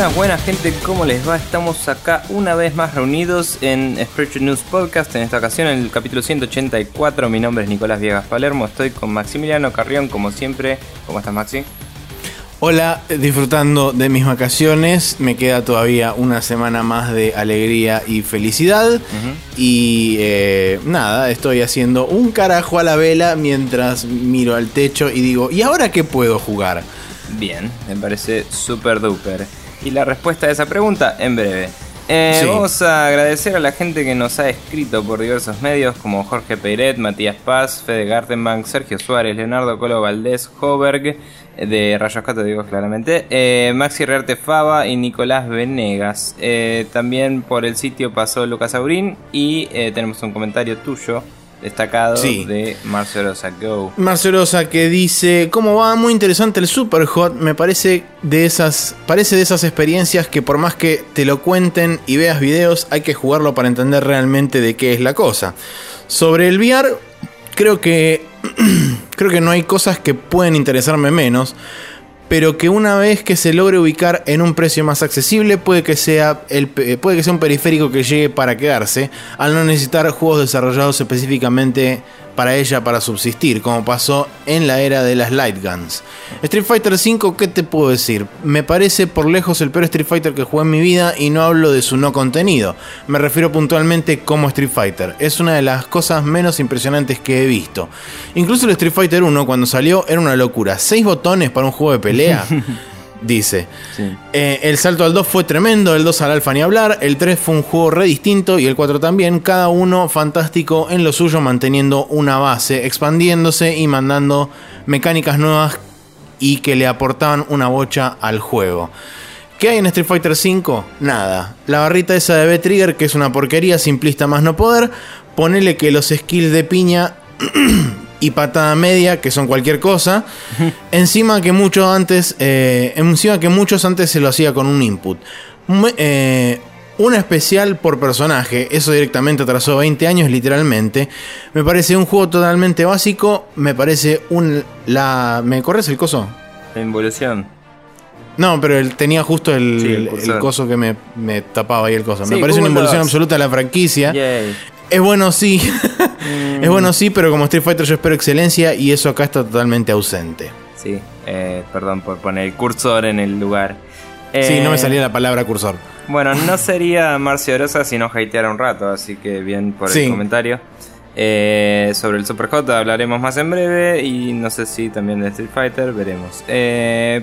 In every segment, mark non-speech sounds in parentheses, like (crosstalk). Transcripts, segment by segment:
Buenas, buenas gente, ¿cómo les va? Estamos acá una vez más reunidos en Spreadsheet News Podcast, en esta ocasión en el capítulo 184. Mi nombre es Nicolás Viegas Palermo, estoy con Maximiliano Carrión, como siempre. ¿Cómo estás, Maxi? Hola, disfrutando de mis vacaciones. Me queda todavía una semana más de alegría y felicidad. Y eh, nada, estoy haciendo un carajo a la vela mientras miro al techo y digo, ¿y ahora qué puedo jugar? Bien, me parece súper duper. Y la respuesta a esa pregunta en breve. Eh, vamos a agradecer a la gente que nos ha escrito por diversos medios como Jorge Peiret, Matías Paz, Fede Gartenbank, Sergio Suárez, Leonardo Colo Valdés, Hoberg, de Rayos Cato, digo claramente, eh, Maxi Rearte Fava y Nicolás Venegas. Eh, también por el sitio pasó Lucas Aurín y tenemos un comentario tuyo destacado de Marcelosa Go. Marcelosa que dice, ¿cómo va? Muy interesante el Superhot. Me parece de esas parece de esas experiencias que por más que te lo cuenten y veas videos, hay que jugarlo para entender realmente de qué es la cosa. Sobre el VR, creo que (clears throat) creo que no hay cosas que pueden interesarme menos pero que una vez que se logre ubicar en un precio más accesible puede que sea, el, puede que sea un periférico que llegue para quedarse, al no necesitar juegos desarrollados específicamente para ella para subsistir, como pasó en la era de las light guns. Street Fighter V, ¿qué te puedo decir? Me parece por lejos el peor Street Fighter que jugué en mi vida y no hablo de su no contenido. Me refiero puntualmente como Street Fighter. Es una de las cosas menos impresionantes que he visto. Incluso el Street Fighter 1 cuando salió era una locura. Seis botones para un juego de pelea. (laughs) dice. Eh, el salto al 2 fue tremendo, el 2 al alfa ni hablar, el 3 fue un juego re distinto y el 4 también, cada uno fantástico en lo suyo manteniendo una base, expandiéndose y mandando mecánicas nuevas y que le aportaban una bocha al juego. ¿Qué hay en Street Fighter 5? Nada. La barrita esa de B-Trigger, que es una porquería simplista más no poder. Ponele que los skills de piña (clears throat) y patada media, que son cualquier cosa. (laughs) encima que muchos antes, eh, encima que muchos antes se lo hacía con un input. Eh, una especial por personaje, eso directamente atrasó 20 años literalmente. Me parece un juego totalmente básico, me parece un... La, ¿Me corres el coso? La involución. No, pero él tenía justo el, coso que me, tapaba ahí el coso. me parece una involución absoluta de la franquicia. Es bueno, sí. (laughs) es bueno, sí, pero como Street Fighter yo espero excelencia y eso acá está totalmente ausente. Sí, eh, perdón por poner el cursor en el lugar. sí, no me eh, salía la palabra cursor. Bueno, no (laughs) sería Marcio Orosa si no hateara un rato, así que bien por el comentario. Eh, sobre el Super J hablaremos más en breve y no sé si también de Street Fighter, veremos.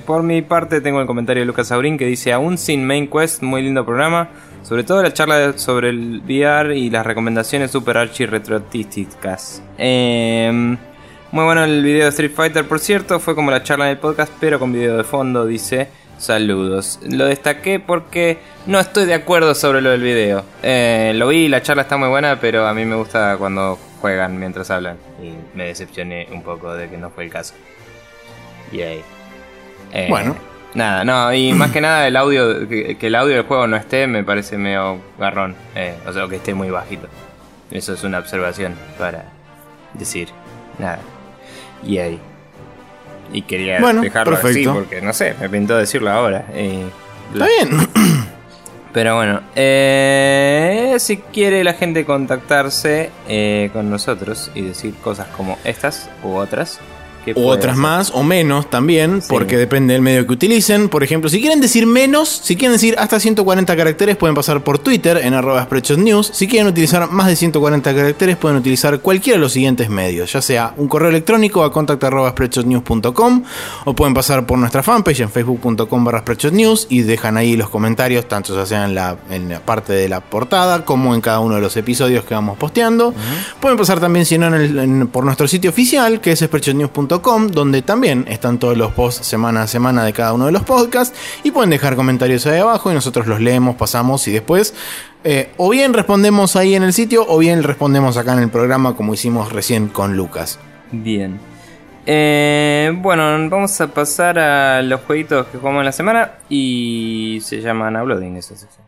por mi parte tengo el comentario de Lucas Aurín que dice, aún sin Main Quest, muy lindo programa. Sobre todo la charla sobre el VR y las recomendaciones super archi retrotísticas. Em, muy bueno el video de Street Fighter, por cierto, fue como la charla en el podcast, pero con video de fondo, dice. Saludos. Lo destaqué porque no estoy de acuerdo sobre lo del video. Eh, lo vi, la charla está muy buena, pero a mí me gusta cuando juegan mientras hablan. Y me decepcioné un poco de que no fue el caso. Yay. Eh, bueno. Nada, no, y (clears throat) más que nada el audio, que, el audio del juego no esté, me parece medio garrón. Eh, o sea, que esté muy bajito. Eso es una observación para decir nada. Y ahí. Y quería dejarlo así porque no sé, me pintó decirlo ahora. Está bien. (clears throat) Pero bueno, eh, si quiere la gente contactarse eh, con nosotros y decir cosas como estas u otras, o otras más o menos también, porque depende del medio que utilicen. Por ejemplo, si quieren decir menos, si quieren decir hasta 140 caracteres, pueden pasar por Twitter en arroba News. Si quieren utilizar más de 140 caracteres, pueden utilizar cualquiera de los siguientes medios, ya sea un correo electrónico a contact.news.com o pueden pasar por nuestra fanpage en facebook.com barra News y dejan ahí los comentarios, tanto ya sea en la, en la parte de la portada como en cada uno de los episodios que vamos posteando. Pueden pasar también, si no, por nuestro sitio oficial, que es donde también están todos los posts semana a semana de cada uno de los podcasts. Y pueden dejar comentarios ahí abajo y nosotros los leemos, pasamos y después eh, o bien respondemos ahí en el sitio o bien respondemos acá en el programa como hicimos recién con Lucas. Bien. Eh, bueno, vamos a pasar a los jueguitos que jugamos en la semana y se llaman Uploading sección.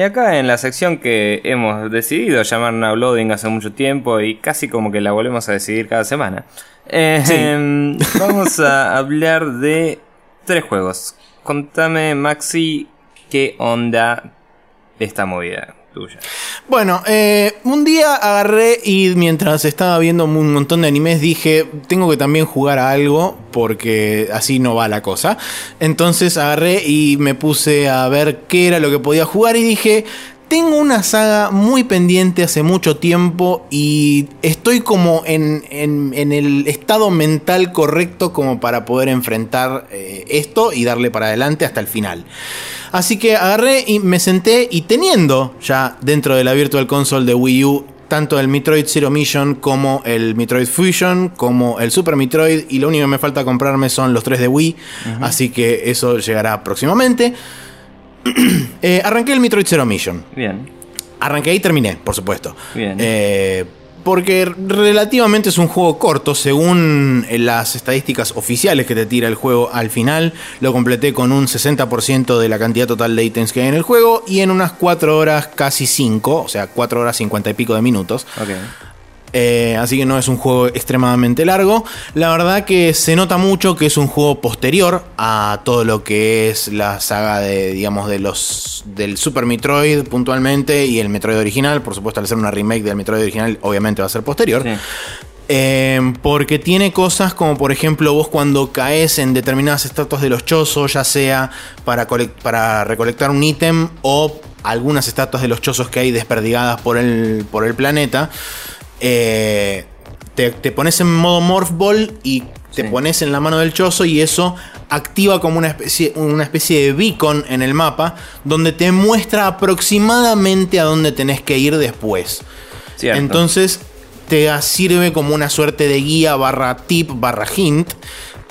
Y acá en la sección que hemos decidido llamar Now Loading hace mucho tiempo y casi como que la volvemos a decidir cada semana, eh, (laughs) vamos a hablar de tres juegos. Contame, Maxi, qué onda esta movida. Bueno, eh, un día agarré y mientras estaba viendo un montón de animes dije, tengo que también jugar a algo porque así no va la cosa. Entonces agarré y me puse a ver qué era lo que podía jugar y dije, tengo una saga muy pendiente hace mucho tiempo y estoy como en, el estado mental correcto como para poder enfrentar eh, esto y darle para adelante hasta el final. Así que agarré y me senté y teniendo ya dentro de la Virtual Console de Wii U tanto el Metroid Zero Mission como el Metroid Fusion, como el Super Metroid, y lo único que me falta comprarme son los tres de Wii, así que eso llegará próximamente. (clears throat) Eh, arranqué el Metroid Zero Mission. Bien. Arranqué y terminé, por supuesto. Bien. Eh, porque relativamente es un juego corto, según las estadísticas oficiales que te tira el juego al final. Lo completé con un 60% de la cantidad total de ítems que hay en el juego y en unas 4 horas, casi 5, o sea, 4 horas 50 y pico de minutos. Okay. Eh, así que no es un juego extremadamente largo. La verdad que se nota mucho que es un juego posterior a todo lo que es la saga de, digamos, de los del Super Metroid puntualmente y el Metroid original. Por supuesto, al ser una remake del Metroid original, obviamente va a ser posterior. Eh, porque tiene cosas como por ejemplo vos cuando caes en determinadas estatuas de los chozos, ya sea para, para recolectar un ítem o algunas estatuas de los chozos que hay desperdigadas por el, por el planeta, eh, te, pones en modo Morph Ball y te pones en la mano del chozo y eso activa como una especie, una especie de beacon en el mapa donde te muestra aproximadamente a dónde tenés que ir después. Entonces te sirve como una suerte de guía barra tip barra hint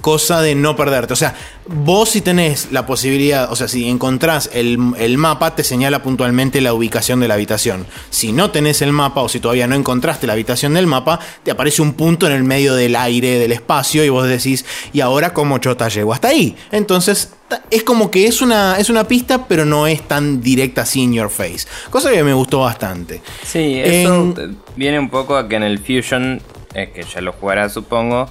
cosa de no perderte. O sea, vos si tenés la posibilidad, o sea, si encontrás el, mapa, te señala puntualmente la ubicación de la habitación. Si no tenés el mapa o si todavía no encontraste la habitación del mapa, te aparece un punto en el medio del aire, del espacio, y vos decís, ¿y ahora cómo chota llego hasta ahí? Entonces, es como que es una, es una pista, pero no es tan directa así in your face. Cosa que me gustó bastante. Sí, eso viene un poco a que en el Fusion, es que ya lo jugará supongo,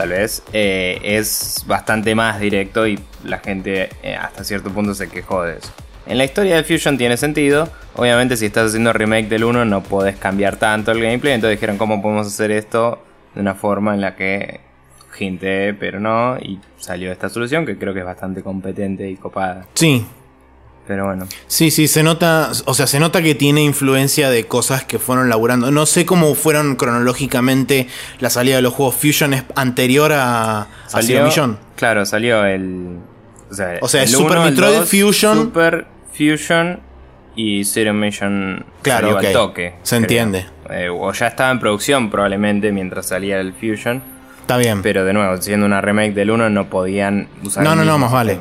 tal vez, eh, es bastante más directo y la gente eh, hasta cierto punto se quejó de eso. En la historia de Fusion tiene sentido, obviamente si estás haciendo remake del 1 no podés cambiar tanto el gameplay, entonces dijeron cómo podemos hacer esto de una forma en la que gente, pero no, y salió esta solución que creo que es bastante competente y copada. Sí, pero bueno. Sí, sí, se nota, o sea, se nota que tiene influencia de cosas que fueron laburando. No sé cómo fueron cronológicamente la salida de los juegos Fusion es anterior a, salió, Mission. Claro, salió el. O sea, o sea el Super Metroid Fusion. Super Fusion y Zero Mission claro, al toque. Se entiende. Eh, o ya estaba en producción probablemente mientras salía el Fusion. Está bien. Pero de nuevo, siendo una remake del 1 no podían usar. No, no, no, más vale.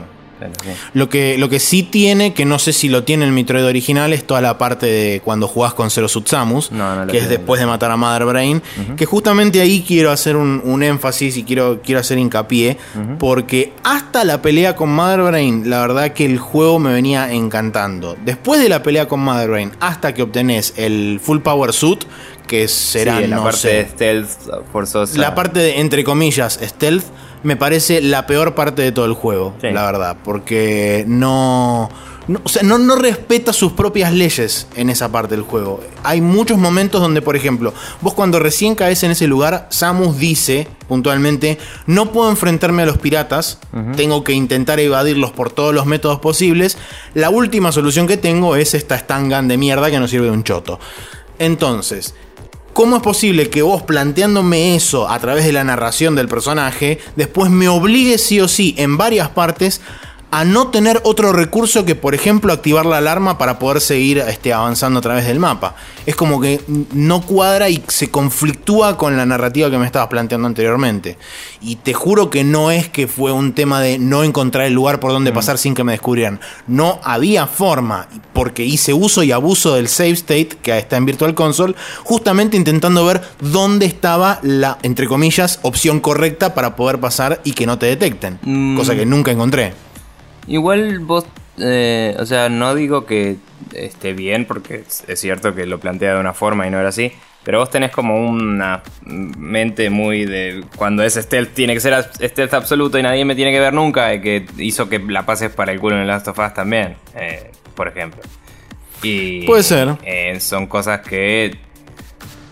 Lo que, lo que sí tiene, que no sé si lo tiene el Metroid original, es toda la parte de cuando jugás con Zero Sutsamus, que es después de matar a Mother Brain. Que justamente ahí quiero hacer un, énfasis y quiero, quiero hacer hincapié, porque hasta la pelea con Mother Brain, la verdad que el juego me venía encantando. Después de la pelea con Mother Brain, hasta que obtenés el Full Power Suit, que será la parte de stealth forzosa. La parte de, entre comillas, stealth me parece la peor parte de todo el juego, la verdad, porque no, no, o sea, no, no, respeta sus propias leyes en esa parte del juego. Hay muchos momentos donde, por ejemplo, vos cuando recién caes en ese lugar, Samus dice puntualmente, no puedo enfrentarme a los piratas, tengo que intentar evadirlos por todos los métodos posibles, la última solución que tengo es esta stangan de mierda que no sirve de un choto. Entonces, ¿Cómo es posible que vos planteándome eso a través de la narración del personaje, después me obligue sí o sí en varias partes a no tener otro recurso que, por ejemplo, activar la alarma para poder seguir este, avanzando a través del mapa. Es como que no cuadra y se conflictúa con la narrativa que me estabas planteando anteriormente. Y te juro que no es que fue un tema de no encontrar el lugar por donde mm. pasar sin que me descubrieran. No había forma, porque hice uso y abuso del save state que está en Virtual Console, justamente intentando ver dónde estaba la, entre comillas, opción correcta para poder pasar y que no te detecten. Mm. Cosa que nunca encontré. Igual vos, eh, o sea, no digo que esté bien, porque es cierto que lo plantea de una forma y no era así. Pero vos tenés como una mente muy de. Cuando es stealth, tiene que ser stealth absoluto y nadie me tiene que ver nunca. que hizo que la pases para el culo en el Last of Us también, eh, por ejemplo. Y, Puede ser. Eh, son cosas que.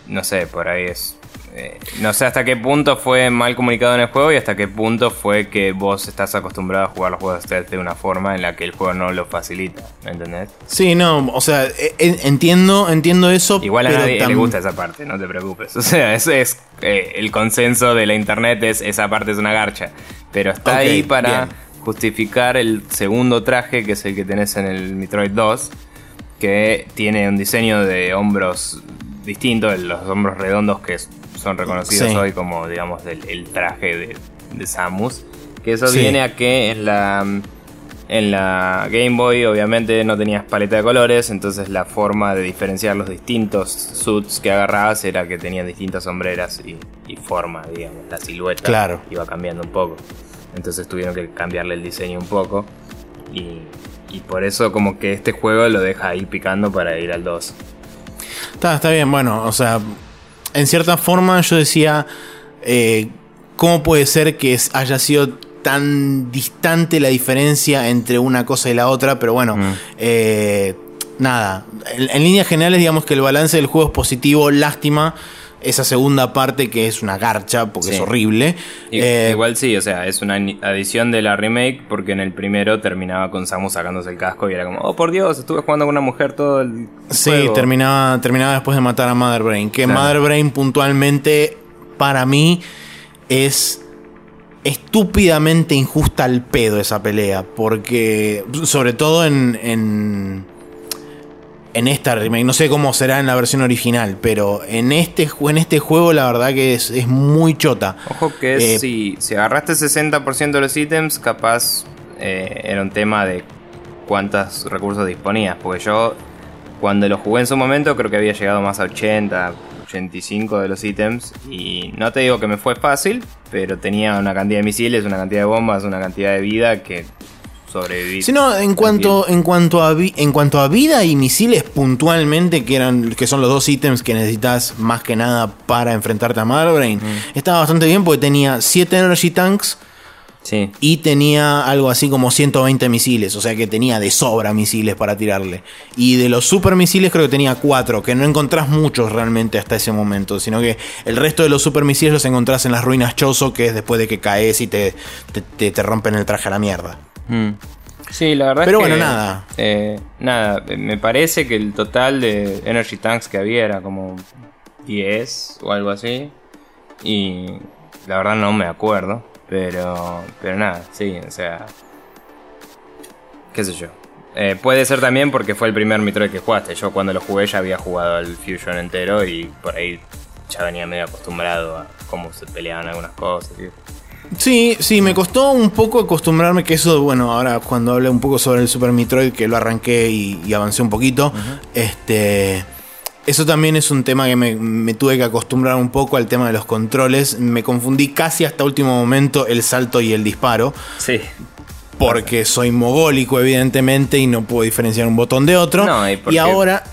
No sé, por ahí es eh, no sé hasta qué punto fue mal comunicado en el juego y hasta qué punto fue que vos estás acostumbrado a jugar los juegos stealth de una forma en la que el juego no lo facilita, ¿me entendés? Sí, no, o sea, e, e, entiendo, entiendo eso. Igual a nadie le gusta esa parte, no te preocupes. (laughs) O sea, ese es eh, el consenso de la internet, es esa parte es una garcha. Pero está ahí para justificar el segundo traje, que es el que tenés en el Metroid 2, que tiene un diseño de hombros distinto, los hombros redondos que son reconocidos hoy como, digamos, el, traje de, Samus. Que eso viene a que en la, en la Game Boy obviamente no tenías paleta de colores, entonces la forma de diferenciar los distintos suits que agarrabas era que tenían distintas sombreras y, forma, digamos, la silueta claro. iba cambiando un poco. Entonces tuvieron que cambiarle el diseño un poco y, y por eso como que este juego lo deja ahí picando para ir al 2. Está, está bien, bueno, o sea, en cierta forma yo decía, eh, ¿cómo puede ser que haya sido tan distante la diferencia entre una cosa y la otra? Pero bueno, mm. eh, nada, en, líneas generales digamos que el balance del juego es positivo, lástima esa segunda parte que es una garcha porque es horrible. Eh, igual sí, o sea, es una adición de la remake porque en el primero terminaba con Samus sacándose el casco y era como, oh por Dios, estuve jugando con una mujer todo el... Sí, terminaba, terminaba después de matar a Mother Brain. Que Mother Brain puntualmente para mí es estúpidamente injusta al pedo esa pelea porque sobre todo en en esta remake. No sé cómo será en la versión original, pero en este, en este juego la verdad que es, muy chota. Ojo que eh, si, si agarraste 60% de los ítems, capaz eh, era un tema de cuántos recursos disponías. Porque yo, cuando lo jugué en su momento, creo que había llegado más a 80, 85 de los ítems. Y no te digo que me fue fácil, pero tenía una cantidad de misiles, una cantidad de bombas, una cantidad de vida que sobrevivir. no, en cuanto, en, cuanto a en cuanto a vida y misiles puntualmente, que, eran, que son los dos ítems que necesitas más que nada para enfrentarte a Malbrain, mm. estaba bastante bien porque tenía 7 Energy Tanks. Sí. Y tenía algo así como 120 misiles, o sea que tenía de sobra misiles para tirarle. Y de los super misiles creo que tenía 4, que no encontrás muchos realmente hasta ese momento, sino que el resto de los super misiles los encontrás en las ruinas Chozo, que es después de que caes y te, te, te rompen el traje a la mierda. Mm. Sí, la verdad Pero es que, bueno, nada. Eh, nada, me parece que el total de Energy Tanks que había era como 10 o algo así. Y la verdad no me acuerdo. Pero, pero nada, sí, o sea. ¿Qué sé yo? Eh, puede ser también porque fue el primer Metroid que jugaste. Yo cuando lo jugué ya había jugado el Fusion entero y por ahí ya venía medio acostumbrado a cómo se peleaban algunas cosas. Sí, sí, me costó un poco acostumbrarme que eso, bueno, ahora cuando hablé un poco sobre el Super Metroid, que lo arranqué y, avancé un poquito, este... Eso también es un tema que me, tuve que acostumbrar un poco al tema de los controles. Me confundí casi hasta último momento el salto y el disparo. Sí. Porque soy mogólico, evidentemente, y no puedo diferenciar un botón de otro. No, y, y ahora.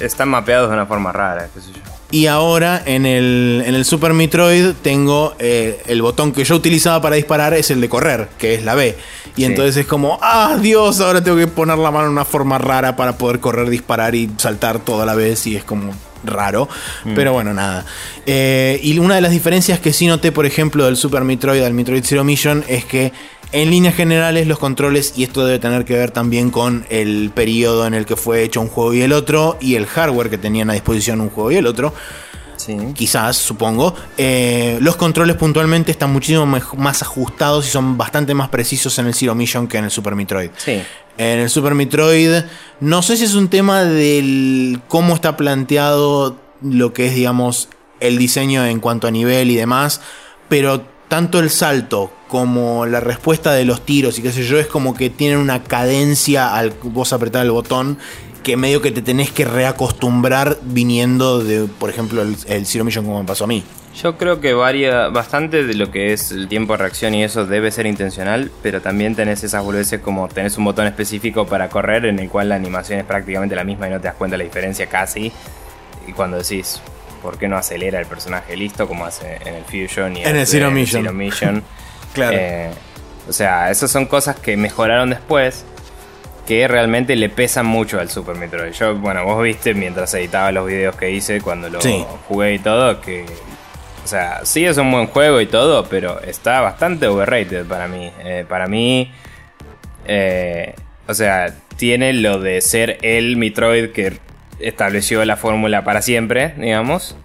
Están mapeados de una forma rara, qué sé yo. Y ahora en el, en el Super Metroid tengo eh, el botón que yo utilizaba para disparar es el de correr, que es la B. Y entonces es como, ah, Dios, ahora tengo que poner la mano en una forma rara para poder correr, disparar y saltar toda la vez. Y es como raro. Mm. Pero bueno, nada. Eh, y una de las diferencias que sí noté, por ejemplo, del Super Metroid al Metroid Zero Mission es que en líneas generales, los controles, y esto debe tener que ver también con el periodo en el que fue hecho un juego y el otro, y el hardware que tenían a disposición un juego y el otro. Quizás, supongo. Eh, los controles puntualmente están muchísimo más ajustados y son bastante más precisos en el Zero Mission que en el Super Metroid. En el Super Metroid, no sé si es un tema del cómo está planteado lo que es, digamos, el diseño en cuanto a nivel y demás, pero tanto el salto como la respuesta de los tiros y qué sé yo, es como que tienen una cadencia al vos apretar el botón que medio que te tenés que reacostumbrar viniendo de, por ejemplo, el, Zero Mission como me pasó a mí. Yo creo que varía bastante de lo que es el tiempo de reacción y eso debe ser intencional, pero también tenés esas boludeces como tenés un botón específico para correr en el cual la animación es prácticamente la misma y no te das cuenta la diferencia casi. Y cuando decís, ¿por qué no acelera el personaje listo como hace en el Fusion y en el Zero Mission? (laughs) claro. Eh, o sea, esas son cosas que mejoraron después que realmente le pesan mucho al Super Metroid. Yo, bueno, vos viste mientras editaba los videos que hice cuando lo jugué y todo, que o sea, sí es un buen juego y todo, pero está bastante overrated para mí. Eh, para mí, eh, o sea, tiene lo de ser el Metroid que estableció la fórmula para siempre, digamos.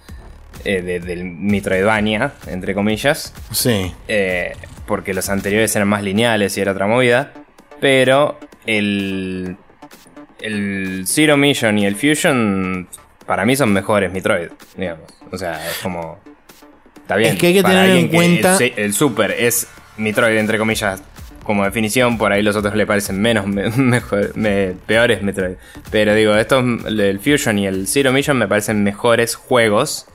Eh, del Metroidvania, entre comillas. Sí. porque los anteriores eran más lineales y era otra movida. Pero el. El Zero Mission y el Fusion, para mí son mejores Metroid, digamos. O sea, es como. Está bien. Es que hay que tener en cuenta. El, Super es Metroid, entre comillas, como definición. Por ahí los otros le parecen menos, (laughs) mejor, peores Metroid. Pero digo, estos, el Fusion y el Zero Mission me parecen mejores juegos.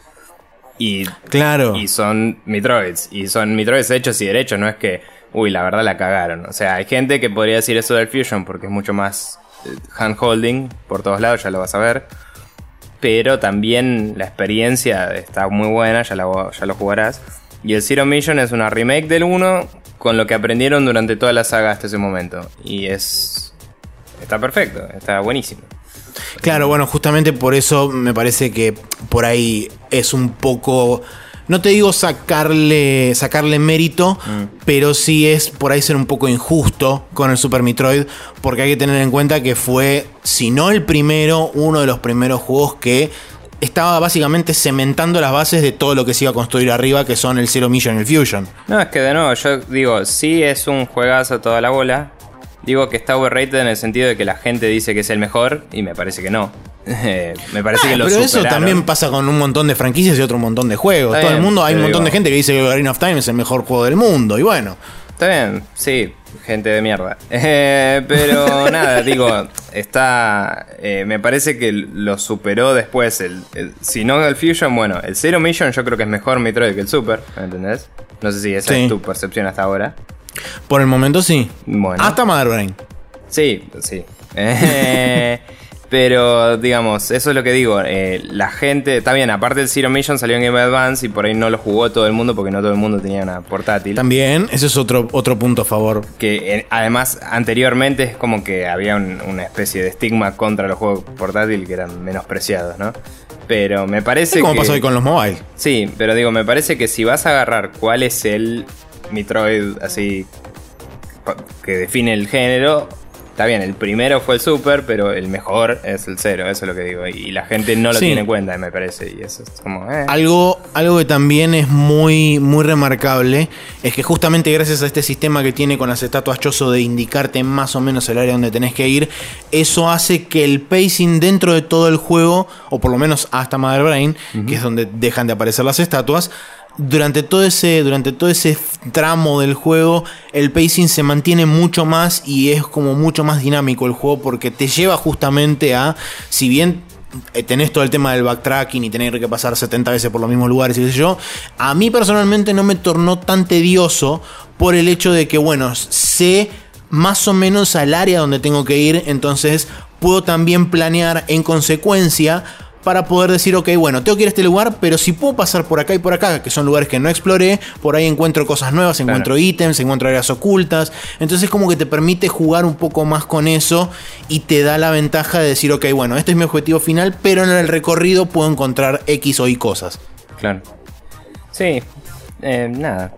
Y, claro. y son Metroids. Y son Metroids hechos y derechos. No es que, uy, la verdad la cagaron. O sea, hay gente que podría decir eso del Fusion porque es mucho más eh, handholding por todos lados, ya lo vas a ver pero también la experiencia está muy buena, ya, ya lo jugarás. Y el Zero Mission es una remake del 1 con lo que aprendieron durante toda la saga hasta ese momento. Y es... Está perfecto, está buenísimo. Claro, bueno, justamente por eso me parece que por ahí es un poco no te digo sacarle, sacarle mérito, mm. pero sí es por ahí ser un poco injusto con el Super Metroid, porque hay que tener en cuenta que fue, si no el primero, uno de los primeros juegos que estaba básicamente cementando las bases de todo lo que se iba a construir arriba, que son el Zero Mission y el Fusion. No, es que de nuevo, yo digo, sí es un juegazo toda la bola. Digo que está overrated en el sentido de que la gente dice que es el mejor y me parece que no. (laughs) me parece que lo Pero eso también pasa con un montón de franquicias y otro montón de juegos. Todo el mundo, hay un montón de gente que dice que Ocarina of Time es el mejor juego del mundo. Y bueno. Está bien, sí, gente de mierda. (laughs) Eh, pero (laughs) nada, digo, está. Eh, me parece que lo superó después. El, si no el Fusion, bueno, el Zero Mission yo creo que es mejor Metroid que el Super, ¿me entendés? No sé si esa es tu percepción hasta ahora. Por el momento sí. Bueno. Hasta Mother Brain. Sí, sí. (laughs) Eh, pero, digamos, eso es lo que digo. Eh, la gente, está bien, aparte del Zero Mission salió en Game Advance y por ahí no lo jugó todo el mundo porque no todo el mundo tenía una portátil. También, ese es otro, otro punto a favor. Que eh, además, anteriormente es como que había una especie de estigma contra los juegos portátiles que eran menospreciados, ¿no? Pero me parece como que. pasó hoy con los mobile. Sí, pero digo, me parece que si vas a agarrar cuál es el Metroid así que define el género, Está bien, el primero fue el Super, pero el mejor es el cero, eso es lo que digo. Y la gente no lo tiene en cuenta, me parece. Y eso es como. Eh. Algo, algo que también es muy, muy remarcable es que justamente gracias a este sistema que tiene con las estatuas Choso de indicarte más o menos el área donde tenés que ir, eso hace que el pacing dentro de todo el juego, o por lo menos hasta Mother Brain, que es donde dejan de aparecer las estatuas, durante todo ese durante todo ese tramo del juego el pacing se mantiene mucho más y es como mucho más dinámico el juego porque te lleva justamente a si bien eh, tenés todo el tema del backtracking y tener que pasar 70 veces por los mismos lugares y qué yo, a mí personalmente no me tornó tan tedioso por el hecho de que bueno, sé más o menos al área donde tengo que ir, entonces puedo también planear en consecuencia para poder decir, ok, bueno, tengo que ir a este lugar, pero si puedo pasar por acá y por acá, que son lugares que no exploré, por ahí encuentro cosas nuevas, encuentro ítems, encuentro áreas ocultas. Entonces como que te permite jugar un poco más con eso y te da la ventaja de decir, ok, bueno, este es mi objetivo final, pero en el recorrido puedo encontrar X o Y cosas. Claro. Sí, eh, nada,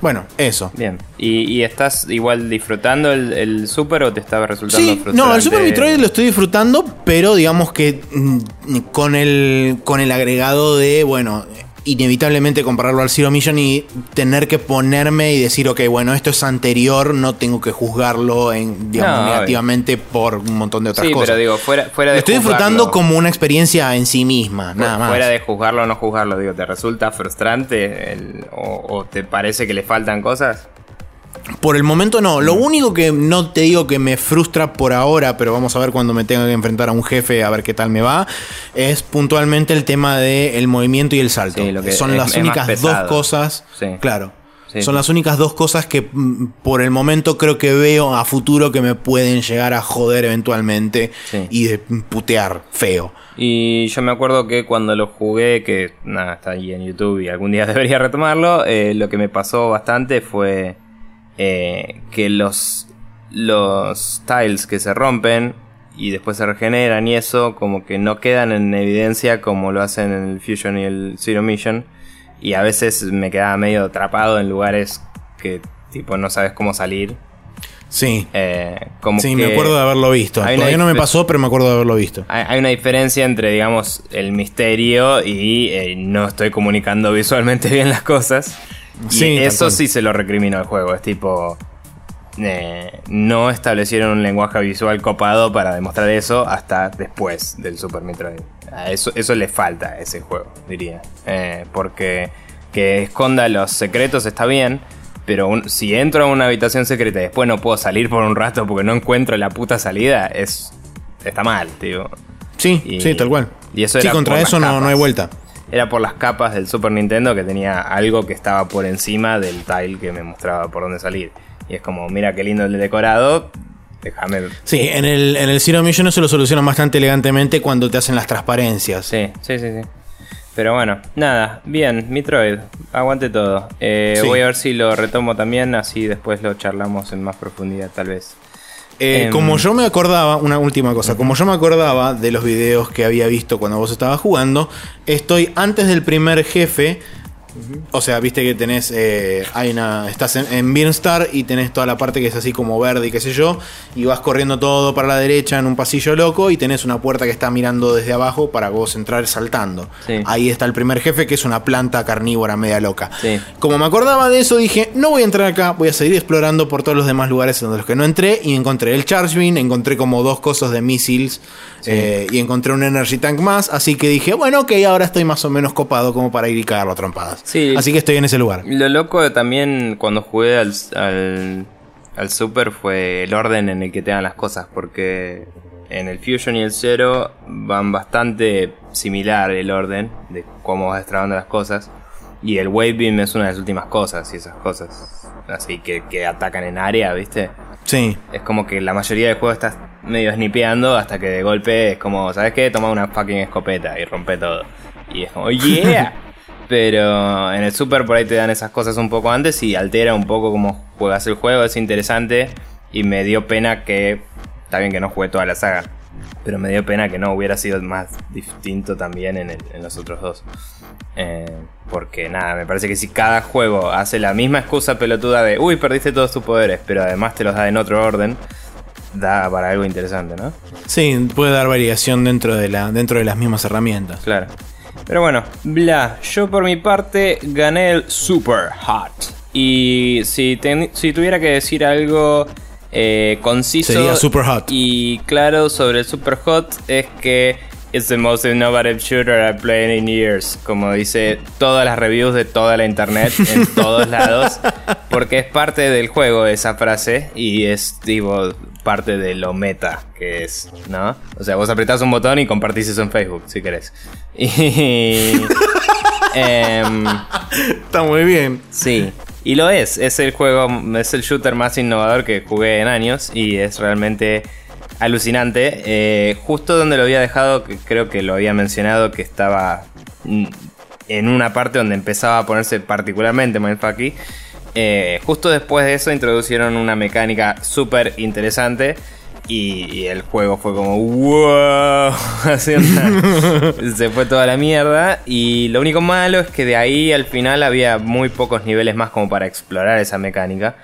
bueno, eso. Bien. ¿Y, estás igual disfrutando el, Super o te estaba resultando sí, No, el Super Metroid lo estoy disfrutando, pero digamos que mm, con el, con el agregado de, bueno, inevitablemente compararlo al Zero Mission y tener que ponerme y decir, ok, bueno, esto es anterior, no tengo que juzgarlo en, digamos, negativamente por un montón de otras cosas. Sí, pero digo, fuera, fuera de estoy disfrutando como una experiencia en sí misma, nada más. Fuera de juzgarlo o no juzgarlo, digo, ¿te resulta frustrante o, te parece que le faltan cosas? Por el momento no. Lo único que no te digo que me frustra por ahora, pero vamos a ver cuando me tenga que enfrentar a un jefe a ver qué tal me va, es puntualmente el tema del movimiento y el salto. Son las únicas dos cosas. Claro. Son las únicas dos cosas que mm, por el momento creo que veo a futuro que me pueden llegar a joder eventualmente y de putear feo. Y yo me acuerdo que cuando lo jugué, que nada, está ahí en YouTube y algún día (laughs) debería retomarlo, eh, lo que me pasó bastante fue eh, que los, los tiles que se rompen y después se regeneran y eso como que no quedan en evidencia como lo hacen en el Fusion y el Zero Mission. Y a veces me quedaba medio atrapado en lugares que tipo no sabes cómo salir. Sí. Eh, como sí, me acuerdo de haberlo visto. Todavía no me pasó, pero me acuerdo de haberlo visto. Hay, una diferencia entre, digamos, el misterio y eh, no estoy comunicando visualmente (laughs) bien las cosas. Sí, eso sí se lo recrimino al juego. Es tipo. Eh, no establecieron un lenguaje visual copado para demostrar eso hasta después del Super Metroid. Eso, eso le falta a ese juego, diría. Eh, porque que esconda los secretos está bien, pero si entro a una habitación secreta y después no puedo salir por un rato porque no encuentro la puta salida, es está mal, tío. Sí, sí, tal cual. Y eso sí, contra eso no, no hay vuelta era por las capas del Super Nintendo que tenía algo que estaba por encima del tile que me mostraba por dónde salir. Y es como, mira qué lindo el decorado, déjame. Sí, en el, en el Zero Mission eso lo solucionan bastante elegantemente cuando te hacen las transparencias. Sí, sí, sí, sí. Pero bueno, nada, bien, Metroid, aguante todo. Eh, voy a ver si lo retomo también, así después lo charlamos en más profundidad tal vez. Eh, em, como yo me acordaba, una última cosa, como yo me acordaba de los videos que había visto cuando vos estabas jugando, estoy antes del primer jefe o sea, viste que tenés. Eh, hay una. Estás en, en Beanstar y tenés toda la parte que es así como verde y qué sé yo. Y vas corriendo todo para la derecha en un pasillo loco. Y tenés una puerta que está mirando desde abajo para vos entrar saltando. Ahí está el primer jefe, que es una planta carnívora media loca. Como me acordaba de eso, dije: No voy a entrar acá, voy a seguir explorando por todos los demás lugares en los que no entré. Y encontré el Charge Beam, encontré como dos cosas de missiles. Eh, y encontré un Energy Tank más. Así que dije: Bueno, ok, ahora estoy más o menos copado como para ir y cagarlo a trompadas. Así que estoy en ese lugar. Lo loco también cuando jugué al, al, Super fue el orden en el que te dan las cosas, porque en el Fusion y el Zero van bastante similar el orden de cómo vas destrabando las cosas. Y el Wave Beam es una de las últimas cosas y esas cosas. Así que, que atacan en área, ¿viste? Sí. Es como que la mayoría del juego estás medio snipeando hasta que de golpe es como, ¿sabes qué? Toma una fucking escopeta y rompe todo. Y es como, yeah. (laughs) Pero en el Super por ahí te dan esas cosas un poco antes y altera un poco cómo juegas el juego. Es interesante y me dio pena que. Está bien que no jugué toda la saga. Pero me dio pena que no hubiera sido más distinto también en, los otros dos. Eh, porque nada, me parece que si cada juego hace la misma excusa pelotuda de uy, perdiste todos tus poderes, pero además te los da en otro orden, da para algo interesante, ¿no? Sí, puede dar variación dentro de, la, dentro de las mismas herramientas. Claro. Pero bueno, bla. Yo por mi parte gané el Super Hot. Y si, si tuviera que decir algo eh, conciso Sería super hot. y claro sobre el Super Hot es que it's the most innovative shooter I've played in years. Como dice todas las reviews de toda la internet en (laughs) todos lados. Porque es parte del juego esa frase y es tipo parte de lo meta que es, ¿no? O sea, vos apretás un botón y compartís eso en Facebook si querés. (laughs) Y. Em, Está muy bien. Sí. Y lo es, es el juego, es el shooter más innovador que jugué en años y es realmente alucinante. Eh, justo donde lo había dejado, creo que lo había mencionado, que estaba en una parte donde empezaba a ponerse particularmente mindfucky. Eh, justo después de eso introducieron una mecánica súper interesante y, el juego fue como wow, (laughs) (laughs) se fue toda la mierda y lo único malo es que de ahí al final había muy pocos niveles más como para explorar esa mecánica.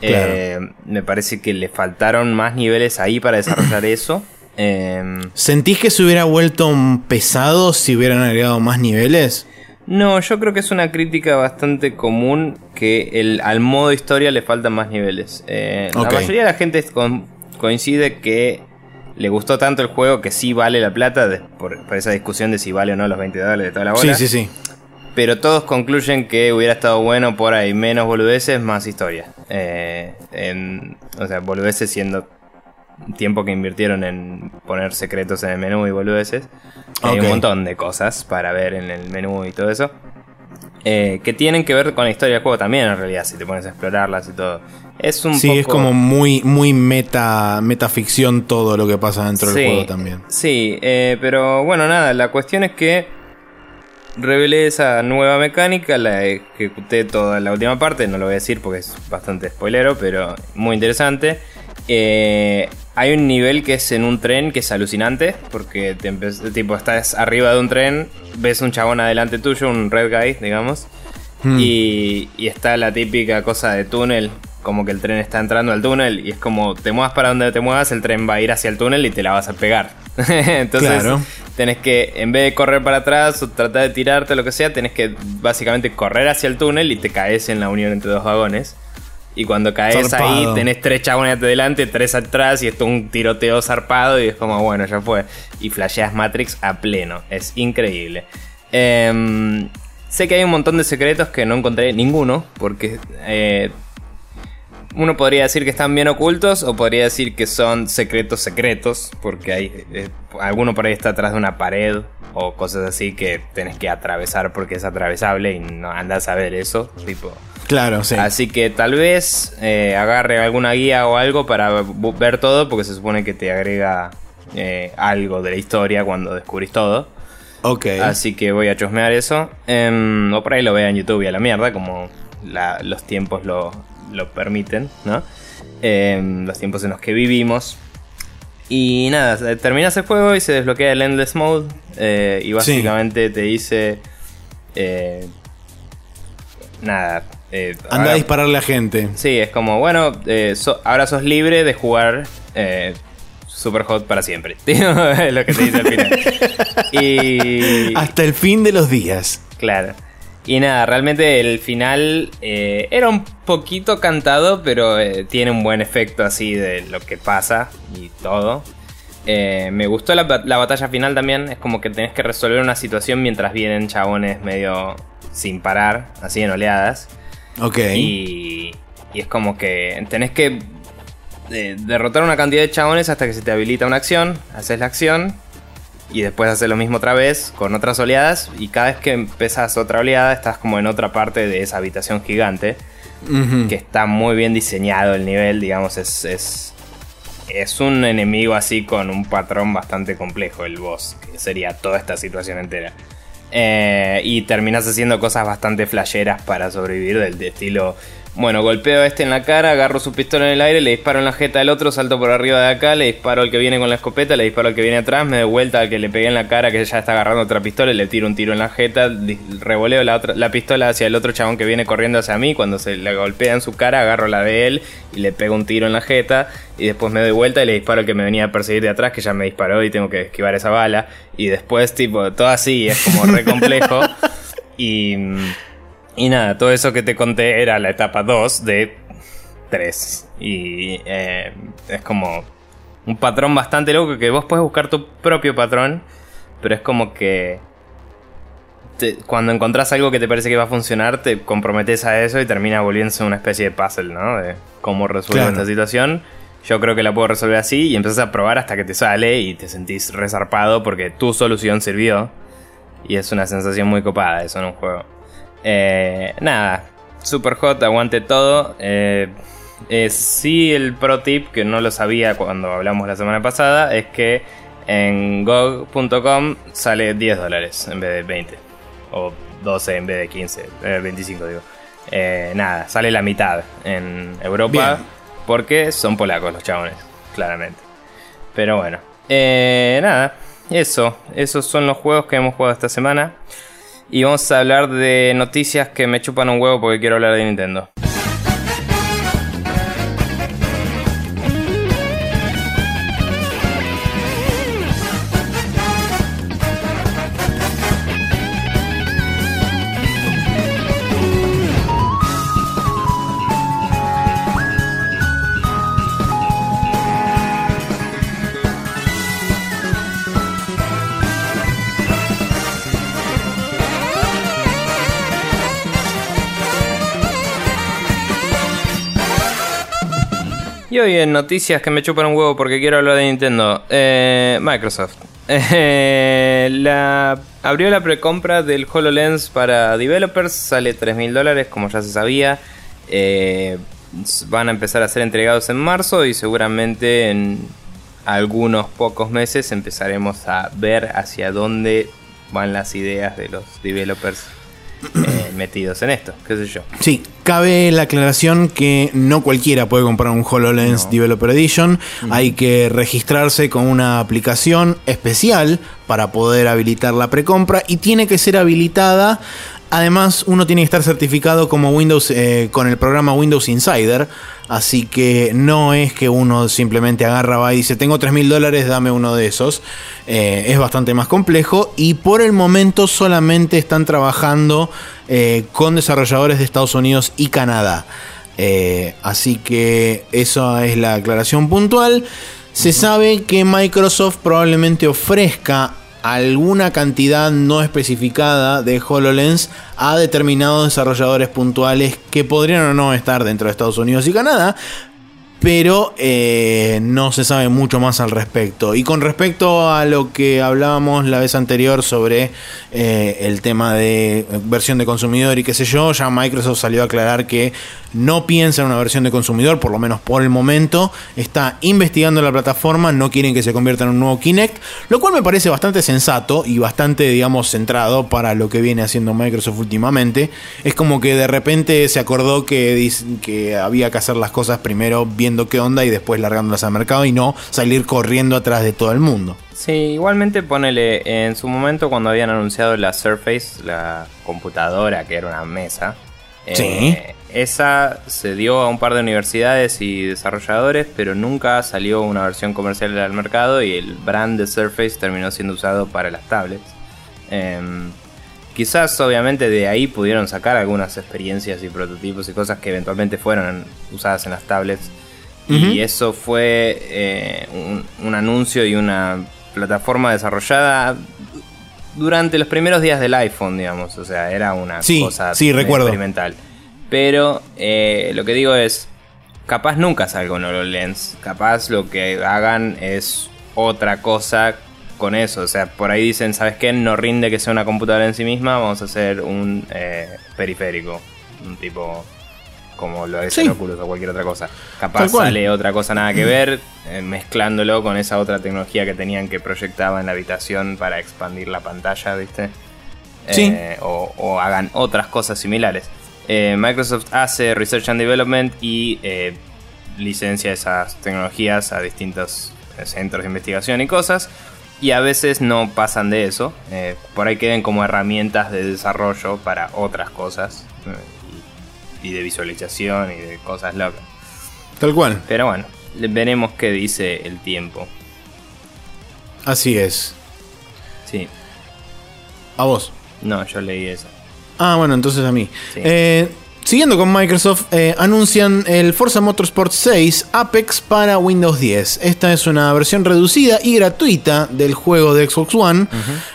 Eh, me parece que le faltaron más niveles ahí para desarrollar (coughs) eso. Eh, ¿Sentís que se hubiera vuelto pesado si hubieran agregado más niveles? No, yo creo que es una crítica bastante común que el, al modo historia le faltan más niveles. Eh, la mayoría de la gente coincide que le gustó tanto el juego que sí vale la plata, por, esa discusión de si vale o no los 20 dólares de toda la bola. Sí, sí, sí. Pero todos concluyen que hubiera estado bueno por ahí menos boludeces, más historia. Eh, o sea, boludeces siendo tiempo que invirtieron en poner secretos en el menú y boludeces. Hay un montón de cosas para ver en el menú y todo eso. Eh, que tienen que ver con la historia del juego también, en realidad, si te pones a explorarlas y todo. Es un sí, es como muy, muy meta, metaficción todo lo que pasa dentro del juego también. Sí, eh, pero bueno, nada, la cuestión es que revelé esa nueva mecánica, la ejecuté toda la última parte, no lo voy a decir porque es bastante spoilero, pero muy interesante. Eh, hay un nivel que es en un tren que es alucinante, porque te tipo estás arriba de un tren, ves un chabón adelante tuyo, un red guy, digamos, hmm. y, y, está la típica cosa de túnel, como que el tren está entrando al túnel y es como te muevas para donde te muevas, el tren va a ir hacia el túnel y te la vas a pegar. (laughs) Entonces tenés que, en vez de correr para atrás o tratar de tirarte o lo que sea, tenés que básicamente correr hacia el túnel y te caes en la unión entre dos vagones. Y cuando caes ahí, tenés tres chabones delante, tres atrás, y esto es un tiroteo zarpado, y es como, bueno, ya fue. Y flasheas Matrix a pleno. Es increíble. Em, sé que hay un montón de secretos que no encontré ninguno, porque eh, uno podría decir que están bien ocultos, o podría decir que son secretos secretos, porque hay eh, alguno por ahí está atrás de una pared, o cosas así que tenés que atravesar porque es atravesable y no andas a ver eso, tipo Claro, sí. Así que tal vez eh, agarre alguna guía o algo para ver todo, porque se supone que te agrega eh, algo de la historia cuando descubrís todo. Ok. Así que voy a chusmear eso. Em, o por ahí lo vea en YouTube y a la mierda, como los tiempos lo, permiten, ¿no? Em, los tiempos en los que vivimos. Y nada, terminas el juego y se desbloquea el Endless Mode. Eh, y básicamente te dice. nada, eh, Anda a dispararle a gente. Sí, es como, bueno, eh, ahora sos libre de jugar eh, Super Hot para siempre. (laughs) es lo que te dice al final. (laughs) y... Hasta el fin de los días. Claro. Y nada, realmente el final era un poquito cantado, pero tiene un buen efecto así de lo que pasa y todo. me gustó la, la, batalla final también. Es como que tenés que resolver una situación mientras vienen chabones medio sin parar, así en oleadas. Ok. Y, y es como que tenés que eh, derrotar una cantidad de chabones hasta que se te habilita una acción, haces la acción y después haces lo mismo otra vez con otras oleadas y cada vez que empezás otra oleada estás como en otra parte de esa habitación gigante que está muy bien diseñado el nivel, digamos, es, es, es un enemigo así con un patrón bastante complejo el boss, que sería toda esta situación entera. Eh, y terminas haciendo cosas bastante flasheras para sobrevivir del estilo bueno, golpeo a este en la cara, agarro su pistola en el aire, le disparo en la jeta al otro, salto por arriba de acá, le disparo al que viene con la escopeta, le disparo al que viene atrás, me doy vuelta al que le pegué en la cara que ya está agarrando otra pistola, le tiro un tiro en la jeta, revoleo la, otra, la pistola hacia el otro chabón que viene corriendo hacia mí, cuando se le golpea en su cara, agarro la de él y le pego un tiro en la jeta, y después me doy vuelta y le disparo al que me venía a perseguir de atrás, que ya me disparó y tengo que esquivar esa bala, y después tipo, todo así, es como re complejo. (laughs) y... Y nada, todo eso que te conté era la etapa 2 de 3. Y eh, es como un patrón bastante loco que vos puedes buscar tu propio patrón, pero es como que cuando encontrás algo que te parece que va a funcionar, te comprometes a eso y termina volviéndose una especie de puzzle, ¿no? De cómo resolver esta situación. Yo creo que la puedo resolver así y empiezas a probar hasta que te sale y te sentís resarpado porque tu solución sirvió. Y es una sensación muy copada eso en un juego. Eh, nada, super hot, aguante todo. Eh, sí, el pro tip que no lo sabía cuando hablamos la semana pasada es que en GOG.com sale 10 dólares en vez de 20. O 12 en vez de 15, 25 eh, digo. Eh, nada, sale la mitad en Europa porque son polacos los chabones, claramente. Pero bueno, nada, eso, esos son los juegos que hemos jugado esta semana. Y vamos a hablar de noticias que me chupan un huevo porque quiero hablar de Nintendo. Y hoy en noticias que me chupan un huevo porque quiero hablar de Nintendo. Eh, Microsoft. (laughs) Eh, la, abrió la precompra del HoloLens para developers. Sale 3 mil dólares, como ya se sabía. Eh, van a empezar a ser entregados en marzo y seguramente en algunos pocos meses empezaremos a ver hacia dónde van las ideas de los developers eh, metidos en esto, qué sé yo. Sí, cabe la aclaración que no cualquiera puede comprar un HoloLens Developer Edition. Hay que registrarse con una aplicación especial para poder habilitar la precompra y tiene que ser habilitada Además, uno tiene que estar certificado como Windows eh, con el programa Windows Insider. Así que no es que uno simplemente agarra va y dice, tengo 3 mil dólares, dame uno de esos. Eh, es bastante más complejo y por el momento solamente están trabajando eh, con desarrolladores de Estados Unidos y Canadá. así que esa es la aclaración puntual. Se sabe que Microsoft probablemente ofrezca alguna cantidad no especificada de HoloLens a determinados desarrolladores puntuales que podrían o no estar dentro de Estados Unidos y Canadá, pero eh, no se sabe mucho más al respecto. Y con respecto a lo que hablábamos la vez anterior sobre eh, el tema de versión de consumidor y qué sé yo, ya Microsoft salió a aclarar que no piensa en una versión de consumidor, por lo menos por el momento, está investigando la plataforma, no quieren que se convierta en un nuevo Kinect, lo cual me parece bastante sensato y bastante, digamos, centrado para lo que viene haciendo Microsoft últimamente. Es como que de repente se acordó que, que había que hacer las cosas primero viendo qué onda y después largándolas al mercado y no salir corriendo atrás de todo el mundo. Sí, igualmente ponele en su momento cuando habían anunciado la Surface, la computadora que era una mesa. Sí. Eh, esa se dio a un par de universidades y desarrolladores, pero nunca salió una versión comercial al mercado y el brand de Surface terminó siendo usado para las tablets. Em, quizás obviamente de ahí pudieron sacar algunas experiencias y prototipos y cosas que eventualmente fueron usadas en las tablets. Y eso fue eh, un, anuncio y una plataforma desarrollada durante los primeros días del iPhone, digamos. O sea, era una cosa experimental. Pero eh, lo que digo es, capaz nunca salga un HoloLens. Capaz lo que hagan es otra cosa con eso. O sea, por ahí dicen, ¿sabes qué? No rinde que sea una computadora en sí misma, vamos a hacer un eh, periférico. Un tipo como lo es el Oculus o cualquier otra cosa. Capaz sale otra cosa nada que ver, eh, mezclándolo con esa otra tecnología que tenían que proyectaba en la habitación para expandir la pantalla, ¿viste? Sí. o, hagan otras cosas similares. Eh, Microsoft hace Research and Development y eh, licencia esas tecnologías a distintos eh, centros de investigación y cosas. Y a veces no pasan de eso. por ahí queden como herramientas de desarrollo para otras cosas. Y, de visualización y de cosas locas. Tal cual. Pero bueno, veremos qué dice el tiempo. Así es. Sí. ¿A vos? No, yo leí eso. Ah, bueno, entonces a mí. Eh, siguiendo con Microsoft, eh, anuncian el Forza Motorsport 6 Apex para Windows 10. Esta es una versión reducida y gratuita del juego de Xbox One.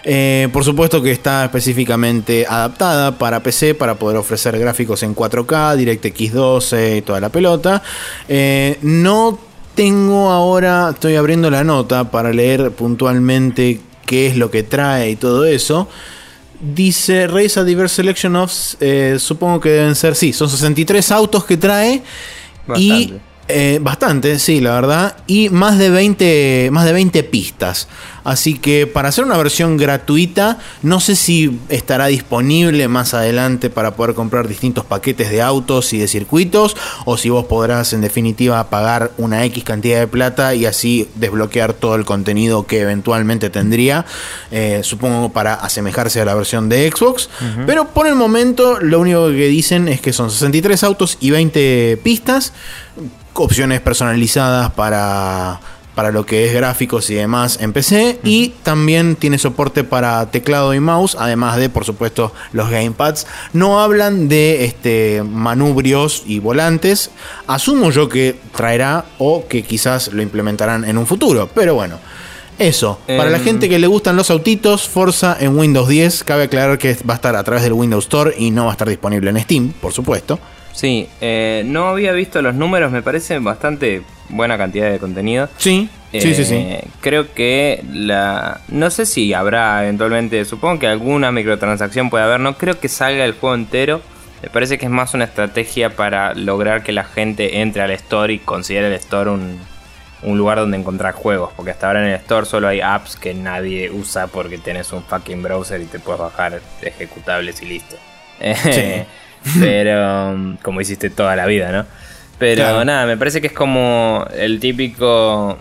Eh, por supuesto que está específicamente adaptada para PC para poder ofrecer gráficos en 4K, DirectX 12 y toda la pelota. no tengo ahora, estoy abriendo la nota para leer puntualmente qué es lo que trae y todo eso. Dice Race a Diverse Selection of. Eh, supongo que deben ser, sí, son 63 autos que trae. Y eh, bastante, sí, la verdad. Y más de 20, más de 20 pistas. Así que para hacer una versión gratuita, no sé si estará disponible más adelante para poder comprar distintos paquetes de autos y de circuitos. O si vos podrás en definitiva pagar una X cantidad de plata y así desbloquear todo el contenido que eventualmente tendría. Eh, supongo para asemejarse a la versión de Xbox. Pero por el momento lo único que dicen es que son 63 autos y 20 pistas opciones personalizadas para, para lo que es gráficos y demás en PC. Y también tiene soporte para teclado y mouse, además de, por supuesto, los gamepads. No hablan de este, manubrios y volantes. Asumo yo que traerá o que quizás lo implementarán en un futuro. Pero bueno. Eso, para la em. gente que le gustan los autitos, Forza en Windows 10, cabe aclarar que va a estar a través del Windows Store y no va a estar disponible en Steam, por supuesto. Sí, eh, no había visto los números, me parecen bastante buena cantidad de contenido. Sí, sí, sí, sí. Eh, creo que la. No sé si habrá eventualmente. Supongo que alguna microtransacción puede haber. No creo que salga el juego entero. Me parece que es más una estrategia para lograr que la gente entre al store y considere el store un, un lugar donde encontrar juegos. Porque hasta ahora en el store solo hay apps que nadie usa porque tienes un fucking browser y te puedes bajar ejecutables y listo. (laughs) (laughs) Pero como hiciste toda la vida, ¿no? Pero nada, me parece que es como el típico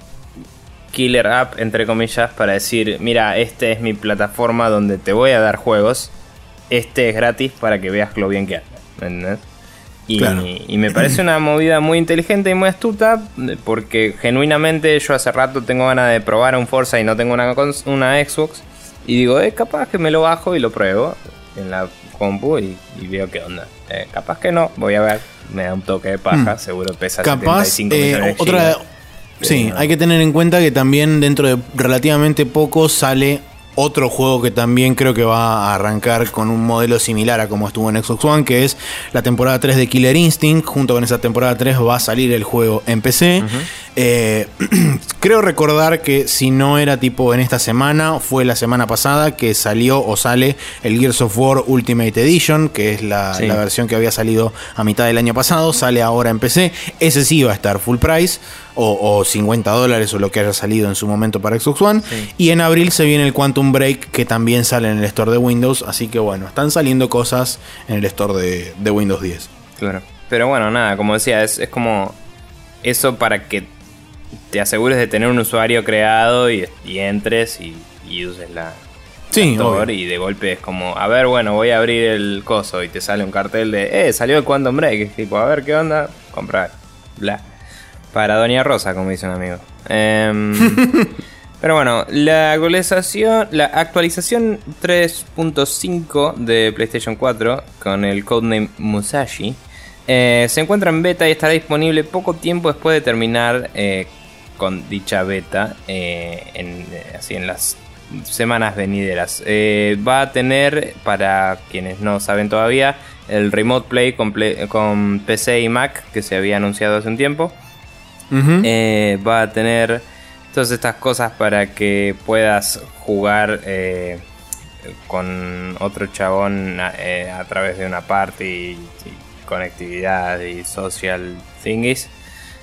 killer app, entre comillas, para decir, mira, esta es mi plataforma donde te voy a dar juegos. Este es gratis para que veas lo bien que anda. Y, y, me parece una movida muy inteligente y muy astuta, porque genuinamente yo hace rato tengo ganas de probar un Forza y no tengo una, una Xbox. Y digo, es capaz que me lo bajo y lo pruebo en la compu y, veo qué onda. Eh, capaz que no, voy a ver. Me da un toque de paja, mm. seguro pesa capaz, 75 eh, otra, Sí, hay que tener en cuenta que también dentro de relativamente poco sale otro juego que también creo que va a arrancar con un modelo similar a como estuvo en Xbox One, que es la temporada 3 de Killer Instinct. Junto con esa temporada 3 va a salir el juego en PC. Eh, (clears throat) creo recordar que si no era tipo en esta semana, fue la semana pasada que salió o sale el Gears of War Ultimate Edition, que es la, versión que había salido a mitad del año pasado. Sale ahora en PC. Ese sí va a estar full price o, 50 dólares o lo que haya salido en su momento para Xbox One. Y en abril se viene el Quantum Break que también sale en el store de Windows. Así que bueno, están saliendo cosas en el store de, Windows 10. Claro. Pero bueno, nada, como decía, es, como eso para que te asegures de tener un usuario creado y, entres y, uses la, Sí, y de golpe es como, a ver, bueno, voy a abrir el coso y te sale un cartel de, eh, salió el Quantum Break. Es tipo, a ver qué onda, comprar. Bla. Para Doña Rosa, como dice un amigo. Em, (laughs) pero bueno, la actualización, la actualización 3.5 de PlayStation 4 con el codename Musashi eh, se encuentra en beta y estará disponible poco tiempo después de terminar eh, con dicha beta, eh, en, así en las semanas venideras. va a tener, para quienes no saben todavía, el Remote Play con PC y Mac que se había anunciado hace un tiempo. Eh, va a tener todas estas cosas para que puedas jugar eh, con otro chabón eh, a través de una party y, conectividad y social thingies.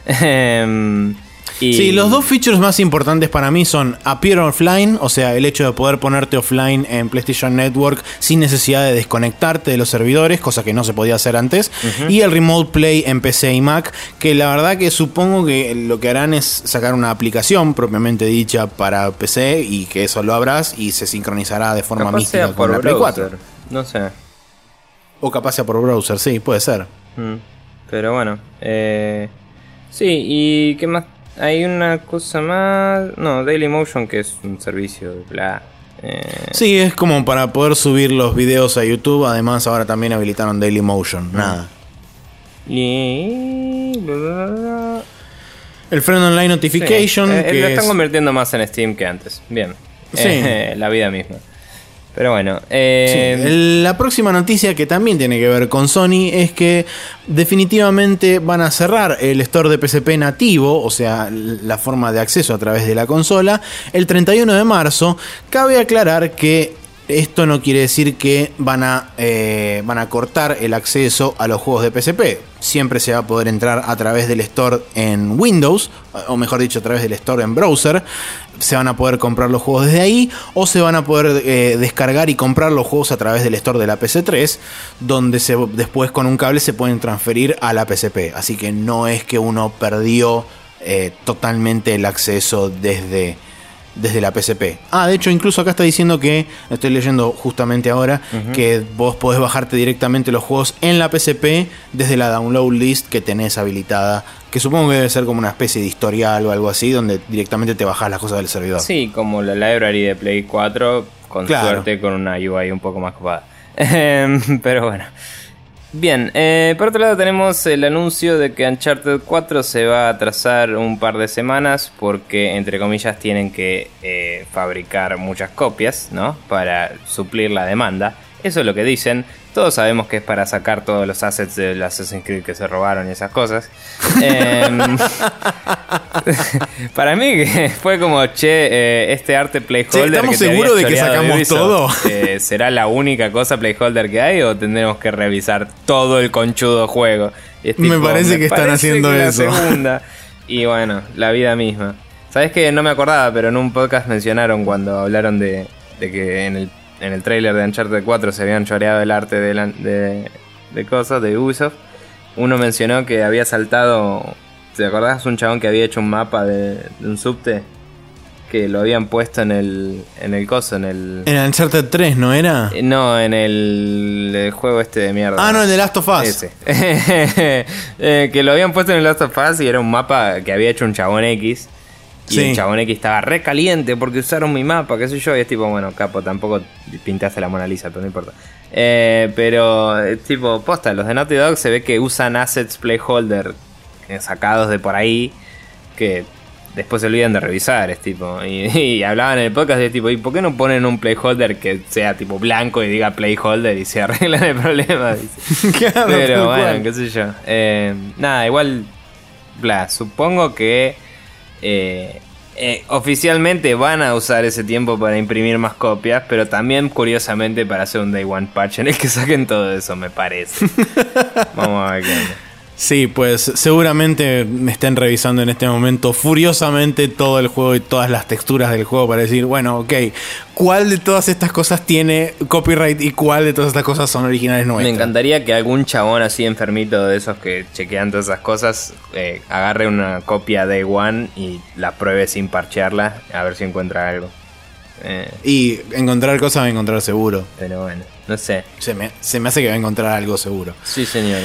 (laughs) Em, Sí, los dos features más importantes para mí son Appear Offline, o sea, el hecho de poder ponerte offline en PlayStation Network sin necesidad de desconectarte de los servidores, cosa que no se podía hacer antes, y el Remote Play en PC y Mac, que la verdad que supongo que lo que harán es sacar una aplicación propiamente dicha para PC y que eso lo abras y se sincronizará de forma mística con la Play 4. No sé. O capaz sea por browser, sí, puede ser. Mm. Pero bueno, eh... sí, ¿y qué más hay una cosa más. No, Dailymotion, que es un servicio, bla. Eh. Sí, es como para poder subir los videos a YouTube. Además, ahora también habilitaron Dailymotion. Mm. Nada. Y. El Friend Online Notification. Eh, que lo están convirtiendo más en Steam que antes. Bien. Sí. (laughs) la vida misma. Pero bueno. Eh, la próxima noticia que también tiene que ver con Sony es que definitivamente van a cerrar el store de PSP nativo, o sea, la forma de acceso a través de la consola, el 31 de marzo. Cabe aclarar que esto no quiere decir que van a, eh, van a cortar el acceso a los juegos de PSP. Siempre se va a poder entrar a través del store en Windows, o mejor dicho, a través del store en browser. Se van a poder comprar los juegos desde ahí, o se van a poder eh, descargar y comprar los juegos a través del store de la PC3, donde después con un cable se pueden transferir a la PSP. Así que no es que uno perdió eh, totalmente el acceso desde desde la PSP. Ah, de hecho, incluso acá está diciendo que, estoy leyendo justamente ahora, que vos podés bajarte directamente los juegos en la PSP desde la download list que tenés habilitada. Que supongo que debe ser como una especie de historial o algo así, donde directamente te bajás las cosas del servidor. Sí, como la library de Play 4, con suerte con una UI un poco más copada. (laughs) Pero bueno. Bien, eh, por otro lado tenemos el anuncio de que Uncharted 4 se va a atrasar un par de semanas porque, entre comillas, tienen que eh, fabricar muchas copias, ¿no? Para suplir la demanda. Eso es lo que dicen. Todos sabemos que es para sacar todos los assets de Assassin's Creed que se robaron y esas cosas. (laughs) Em, (laughs) Para mí (laughs) fue como, che, eh, este arte playholder. ¿Estamos seguros de que sacamos todo? Eh, ¿Será la única cosa playholder que hay o tendremos que revisar todo el conchudo juego? me parece que están haciendo eso. (laughs) Y bueno, la vida misma. Sabes que no me acordaba, pero en un podcast mencionaron cuando hablaron de, que en el, en el trailer de Uncharted 4 se habían choreado el arte de, de, de cosas de Ubisoft. Uno mencionó que había saltado ¿Te acordás un chabón que había hecho un mapa de, un subte? Que lo habían puesto en el, en el coso, en el... En el Uncharted 3, ¿no era? Eh, no, en el, juego este de mierda. Ah, no, el de Last of Us. Ese. (laughs) Eh, que lo habían puesto en el Last of Us y era un mapa que había hecho un chabón X. Y el chabón X estaba re caliente porque usaron mi mapa, qué sé yo. Y es tipo, bueno, capo, tampoco pintaste la Mona Lisa, pero no importa. Eh, pero, tipo, posta, los de Naughty Dog se ve que usan assets playholder sacados de por ahí que después se olvidan de revisar, es tipo. (laughs) Y, hablaban en el podcast de tipo, ¿y por qué no ponen un playholder que sea tipo blanco y diga playholder y se (laughs) arreglan el problema? (laughs) Pero bueno, qué sé yo. Eh, nada, igual, bla, supongo que eh, oficialmente van a usar ese tiempo para imprimir más copias, pero también curiosamente para hacer un day one patch en el que saquen todo eso, me parece. Vamos a ver qué onda. Sí, pues seguramente me estén revisando en este momento furiosamente todo el juego y todas las texturas del juego para decir, bueno, ok, ¿cuál de todas estas cosas tiene copyright y cuál de todas estas cosas son originales nuestras? Me encantaría que algún chabón así enfermito de esos que chequean todas esas cosas eh, agarre una copia de One y la pruebe sin parchearla a ver si encuentra algo. Eh, y encontrar cosas va a encontrar seguro. Pero bueno, no sé. Se me, se me hace que va a encontrar algo seguro. Sí, señor.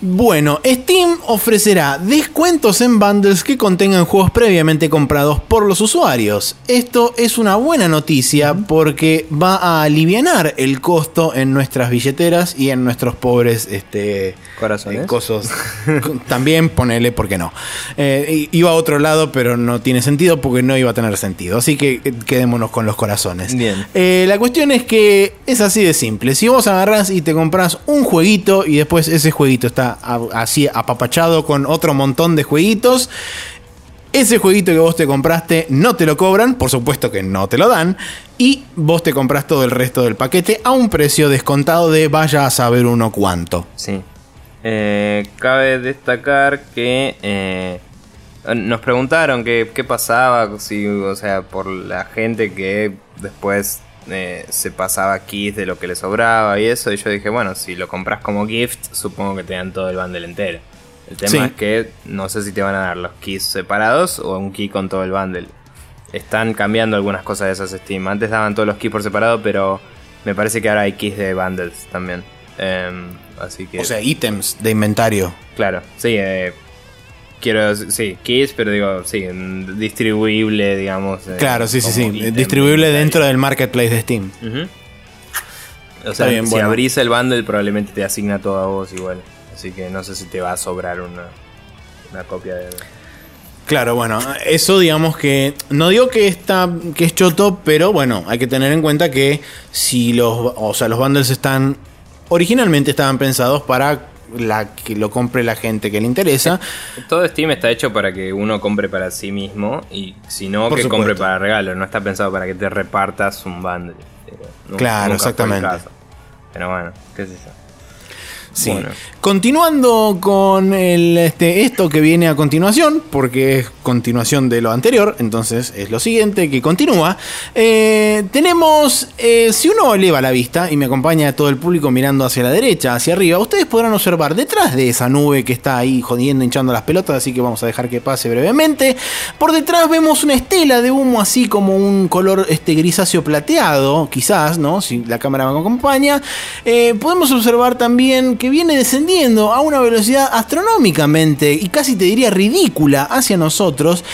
Bueno, Steam ofrecerá descuentos en bundles que contengan juegos previamente comprados por los usuarios. Esto es una buena noticia porque va a aliviar el costo en nuestras billeteras y en nuestros pobres este, corazones. Eh, (laughs) también ponele, ¿por qué no? Eh, iba a otro lado, pero no tiene sentido porque no iba a tener sentido. Así que eh, quedémonos con los corazones. Bien. la cuestión es que es así de simple. Si vos agarrás y te compras un jueguito y después ese jueguito está así apapachado con otro montón de jueguitos. Ese jueguito que vos te compraste no te lo cobran, por supuesto que no te lo dan, y vos te compras todo el resto del paquete a un precio descontado de vaya a saber uno cuánto. Sí. Eh, cabe destacar que eh, nos preguntaron qué, pasaba, si, o sea, por la gente que después eh, se pasaba keys de lo que le sobraba y eso. Y yo dije, bueno, si lo compras como gift, supongo que te dan todo el bundle entero. El tema es que no sé si te van a dar los keys separados o un key con todo el bundle. Están cambiando algunas cosas de esas Steam. Antes daban todos los keys por separado, pero me parece que ahora hay keys de bundles también. Em, así que. O sea, ítems de inventario. Claro, sí, eh, Quiero, sí, keys, pero digo, sí, distribuible, digamos. Eh, claro, sí, sí, sí. Distribuible dentro del marketplace de Steam. O sea, si abrís el bundle, probablemente te asigna todo a vos igual. Así que no sé si te va a sobrar una, una copia de. Claro, bueno, eso digamos que no digo que está que es choto, pero bueno, hay que tener en cuenta que si los, o sea, los bundles están originalmente estaban pensados para la que lo compre la gente que le interesa. Todo Steam está hecho para que uno compre para sí mismo y si no, que compre para regalo. No está pensado para que te repartas un bundle. claro, exactamente. Pero bueno, qué sé yo. Sí. Continuando con el, este, esto que viene a continuación, porque es continuación de lo anterior, entonces es lo siguiente que continúa. Eh, tenemos, eh, si uno eleva la vista y me acompaña todo el público mirando hacia la derecha, hacia arriba, ustedes podrán observar detrás de esa nube que está ahí jodiendo, hinchando las pelotas, así que vamos a dejar que pase brevemente. Por detrás vemos una estela de humo así como un color este, grisáceo plateado, quizás, ¿no? Si la cámara me acompaña. Eh, podemos observar también que viene descendiendo a una velocidad astronómicamente y casi te diría ridícula hacia nosotros.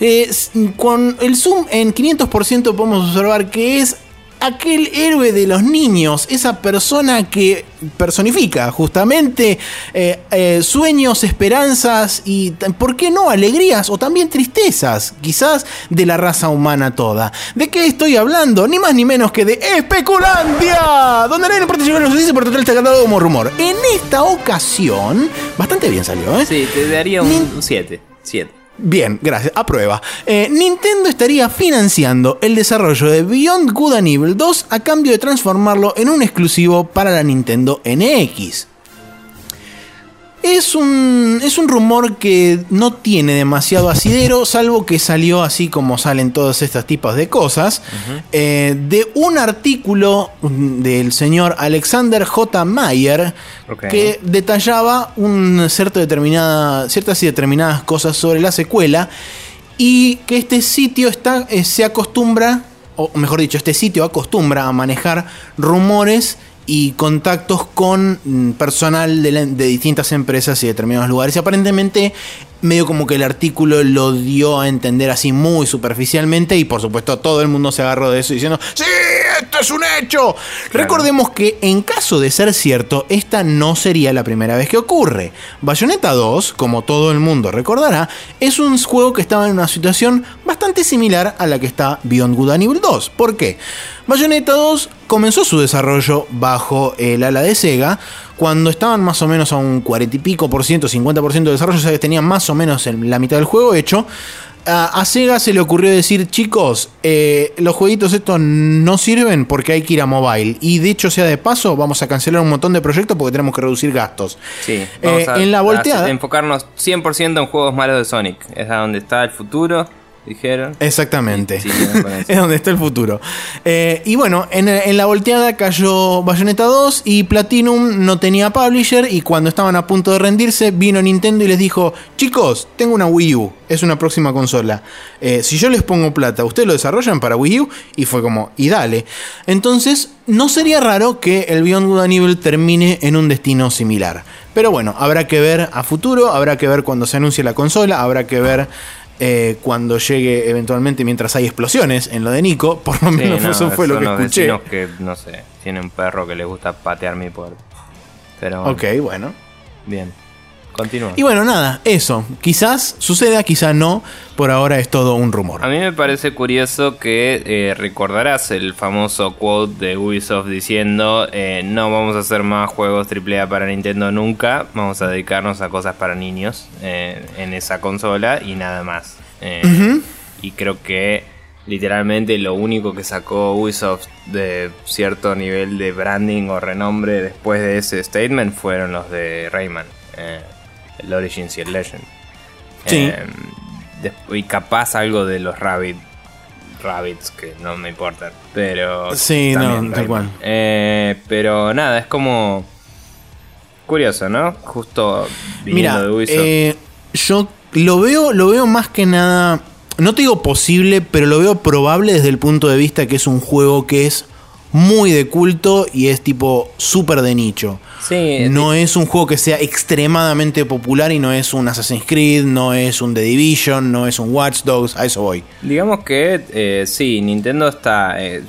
Eh, con el zoom en 500% podemos observar que es aquel héroe de los niños, esa persona que personifica justamente eh, eh, sueños, esperanzas y, ¿por qué no?, alegrías o también tristezas, quizás de la raza humana toda. ¿De qué estoy hablando? Ni más ni menos que de Especulandia, donde nadie importa llegar los dice por total está cantado como rumor. En esta ocasión, bastante bien salió, ¿eh? Sí, te daría un 7. 7. Bien, gracias. Aprueba. Eh, Nintendo estaría financiando el desarrollo de Beyond Good and Evil 2 a cambio de transformarlo en un exclusivo para la Nintendo NX. Es un, es un rumor que no tiene demasiado asidero, salvo que salió así como salen todos estos tipos de cosas, eh, de un artículo del señor Alexander J. Mayer que detallaba un cierto determinada, ciertas y determinadas cosas sobre la secuela y que este sitio está, eh, se acostumbra, o mejor dicho, este sitio acostumbra a manejar rumores y contactos con mm, personal de, de, distintas empresas y determinados lugares. Y aparentemente medio como que el artículo lo dio a entender así muy superficialmente y por supuesto todo el mundo se agarró de eso diciendo, sí, esto es un hecho. Recordemos que en caso de ser cierto, esta no sería la primera vez que ocurre. Bayonetta 2, como todo el mundo recordará, es un juego que estaba en una situación bastante similar a la que está Beyond Good and Evil 2. ¿Por qué? Bayonetta 2 comenzó su desarrollo bajo el ala de Sega, cuando estaban más o menos a un 40 y pico por ciento, 50 por ciento de desarrollo, sea que tenían más o menos la mitad del juego hecho. A, Sega se le ocurrió decir, chicos, eh, los jueguitos estos no sirven porque hay que ir a mobile. Y de hecho, sea de paso, vamos a cancelar un montón de proyectos porque tenemos que reducir gastos. Sí, eh, en la volteada. enfocarnos 100% en juegos malos de Sonic. Es a donde está el futuro dijeron. Exactamente. (laughs) es donde está el futuro. Eh, y bueno, en, la volteada cayó Bayonetta 2 y Platinum no tenía publisher y cuando estaban a punto de rendirse vino Nintendo y les dijo, chicos, tengo una Wii U, es una próxima consola. Eh, si yo les pongo plata, ¿ustedes lo desarrollan para Wii U? Y fue como, y dale. Entonces, no sería raro que el Beyond Good and Evil termine en un destino similar. Pero bueno, habrá que ver a futuro, habrá que ver cuando se anuncie la consola, habrá que ver eh, cuando llegue eventualmente mientras hay explosiones en lo de Nico. Por lo menos eso fue lo que escuché. que, no sé, tiene un perro que le gusta patear mi puerta. Pero, ok, bueno. Bien. Continúa. Y bueno, nada, eso. Quizás suceda, quizás no. Por ahora es todo un rumor. A mí me parece curioso que eh, recordarás el famoso quote de Ubisoft diciendo: eh, No vamos a hacer más juegos AAA para Nintendo nunca. Vamos a dedicarnos a cosas para niños eh, en esa consola y nada más. Y creo que literalmente lo único que sacó Ubisoft de cierto nivel de branding o renombre después de ese statement fueron los de Rayman el Origins y el Legend. Sí. Eh, y capaz algo de los Rabbit, Rabbits, que no me importan. Pero. Sí, no, tal cual. Eh, pero nada, es como. Curioso, ¿no? Justo viniendo de Ubisoft. Eh, yo lo veo, lo veo más que nada. No te digo posible, pero lo veo probable desde el punto de vista que es un juego que es muy de culto y es tipo súper de nicho. No es un juego que sea extremadamente popular y no es un Assassin's Creed, no es un The Division, no es un Watch Dogs, a eso voy. Digamos que eh, sí, Nintendo está, eh,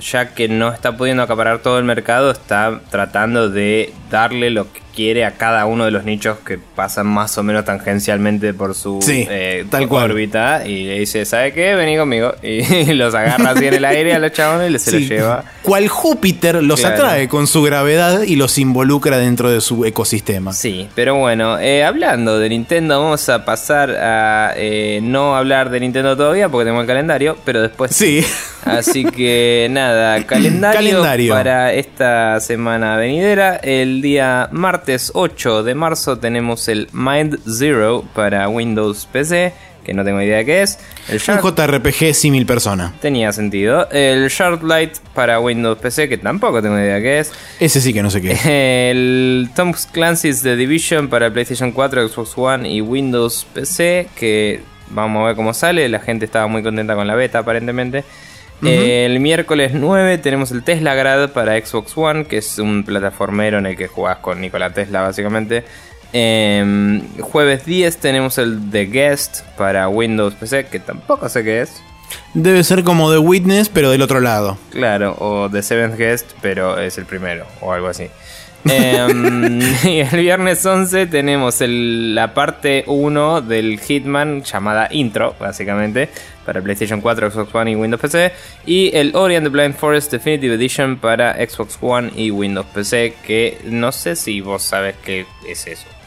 ya que no está pudiendo acaparar todo el mercado, está tratando de darle lo que quiere a cada uno de los nichos que pasan más o menos tangencialmente por su eh, tal órbita y le dice, ¿sabe qué? Vení conmigo. (laughs) Y los agarra así en el aire a los chabones y se los lleva. Cual Júpiter los atrae con su gravedad y los involucra dentro de su ecosistema. Sí, pero bueno, eh, hablando de Nintendo, vamos a pasar a eh, no hablar de Nintendo todavía porque tengo el calendario, pero después sí. Así que (laughs) nada, calendario, calendario. para esta semana venidera. El día martes 8 de marzo tenemos el Mind Zero para Windows PC, que no tengo idea de qué es. El Un JRPG simil persona. Tenía sentido. El Shardlight para Windows PC, que tampoco tengo idea de qué es. Ese sí que no sé qué es. (laughs) El Tom Clancy's The Division para PlayStation 4, Xbox One y Windows PC, que vamos a ver cómo sale. La gente estaba muy contenta con la beta aparentemente. El miércoles 9 tenemos el Tesla Grad para Xbox One, que es un plataformero en el que jugás con Nikola Tesla básicamente. Em, jueves 10 tenemos el The Guest para Windows PC, que tampoco sé qué es. Debe ser como The Witness, pero del otro lado. Claro, o The Seventh Guest, pero es el primero, o algo así. Em, (laughs) y el viernes 11 tenemos la parte 1 del Hitman llamada Intro, básicamente, para PlayStation 4, Xbox One y Windows PC. Y el Ori and the Blind Forest Definitive Edition para Xbox One y Windows PC, que no sé si vos sabes qué es eso.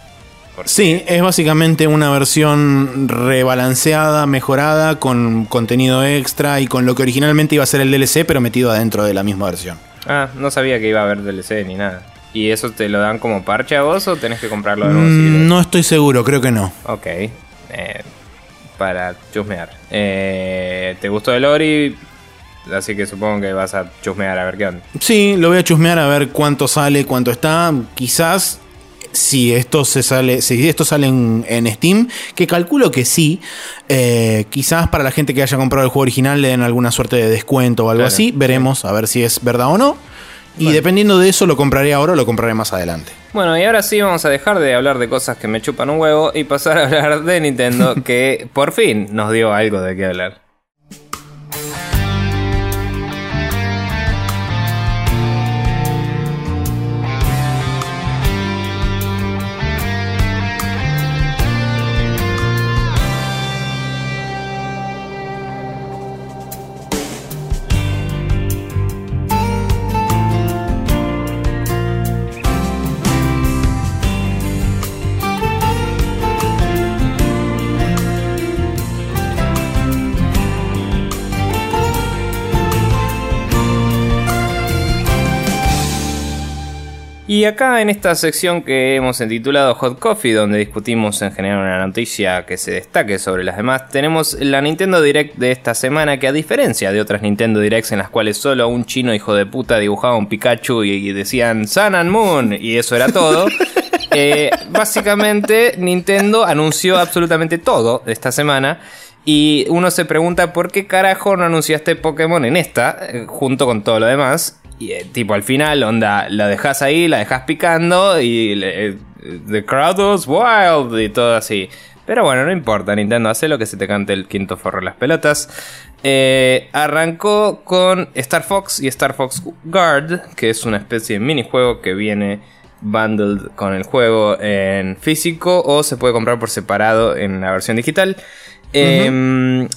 Sí, es básicamente una versión rebalanceada, mejorada, con contenido extra y con lo que originalmente iba a ser el DLC, pero metido adentro de la misma versión. Ah, no sabía que iba a haber DLC ni nada. ¿Y eso te lo dan como parche a vos o tenés que comprarlo de nuevo? Mm, no estoy seguro, creo que no. Ok. Eh, para chusmear. Eh, ¿Te gustó el Ori? Así que supongo que vas a chusmear a ver qué onda. Sí, lo voy a chusmear a ver cuánto sale, cuánto está. Quizás si esto se sale, si esto sale en, Steam, que calculo que sí. Eh, quizás para la gente que haya comprado el juego original le den alguna suerte de descuento o algo así. Veremos a ver si es verdad o no. Y dependiendo de eso, lo compraré ahora o lo compraré más adelante. Bueno, y ahora sí vamos a dejar de hablar de cosas que me chupan un huevo y pasar a hablar de Nintendo, (laughs) que por fin nos dio algo de qué hablar. Y acá en esta sección que hemos intitulado Hot Coffee, donde discutimos en general una noticia que se destaque sobre las demás, tenemos la Nintendo Direct de esta semana que a diferencia de otras Nintendo Directs en las cuales solo un chino hijo de puta dibujaba un Pikachu y decían Sun and Moon y eso era todo, (laughs) eh, básicamente Nintendo anunció absolutamente todo esta semana. Y uno se pregunta por qué carajo no anunciaste Pokémon en esta, eh, junto con todo lo demás. Y eh, tipo al final, onda, la dejas ahí, la dejas picando y eh, The crowd was wild y todo así. Pero bueno, no importa, Nintendo hace lo que se te cante el quinto forro de las pelotas. Eh, arrancó con Star Fox y Star Fox Guard, que es una especie de minijuego que viene bundled con el juego en físico o se puede comprar por separado en la versión digital. Em,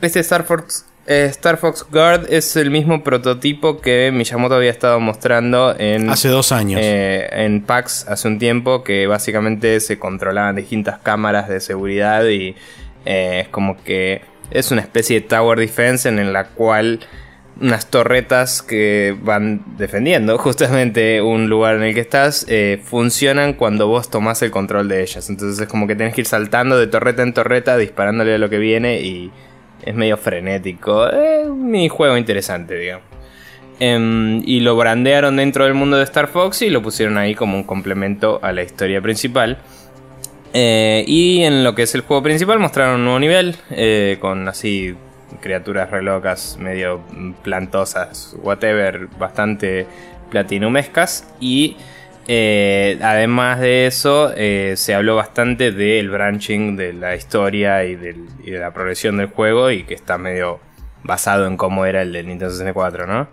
este Star Fox eh, Star Fox Guard es el mismo prototipo que Miyamoto había estado mostrando en... Hace dos años. Eh, en PAX hace un tiempo, que básicamente se controlaban distintas cámaras de seguridad y eh, es como que es una especie de Tower Defense en la cual unas torretas que van defendiendo justamente un lugar en el que estás funcionan cuando vos tomás el control de ellas. Entonces es como que tenés que ir saltando de torreta en torreta disparándole a lo que viene y es medio frenético. Es un minijuego interesante, digamos. Em, y lo brandearon dentro del mundo de Star Fox y lo pusieron ahí como un complemento a la historia principal. Eh, y en lo que es el juego principal mostraron un nuevo nivel eh, con así criaturas re locas, medio plantosas, whatever, bastante platinumescas. Y eh, además de eso, eh, se habló bastante del branching de la historia y, de la progresión del juego y que está medio basado en cómo era el de Nintendo 64, ¿no?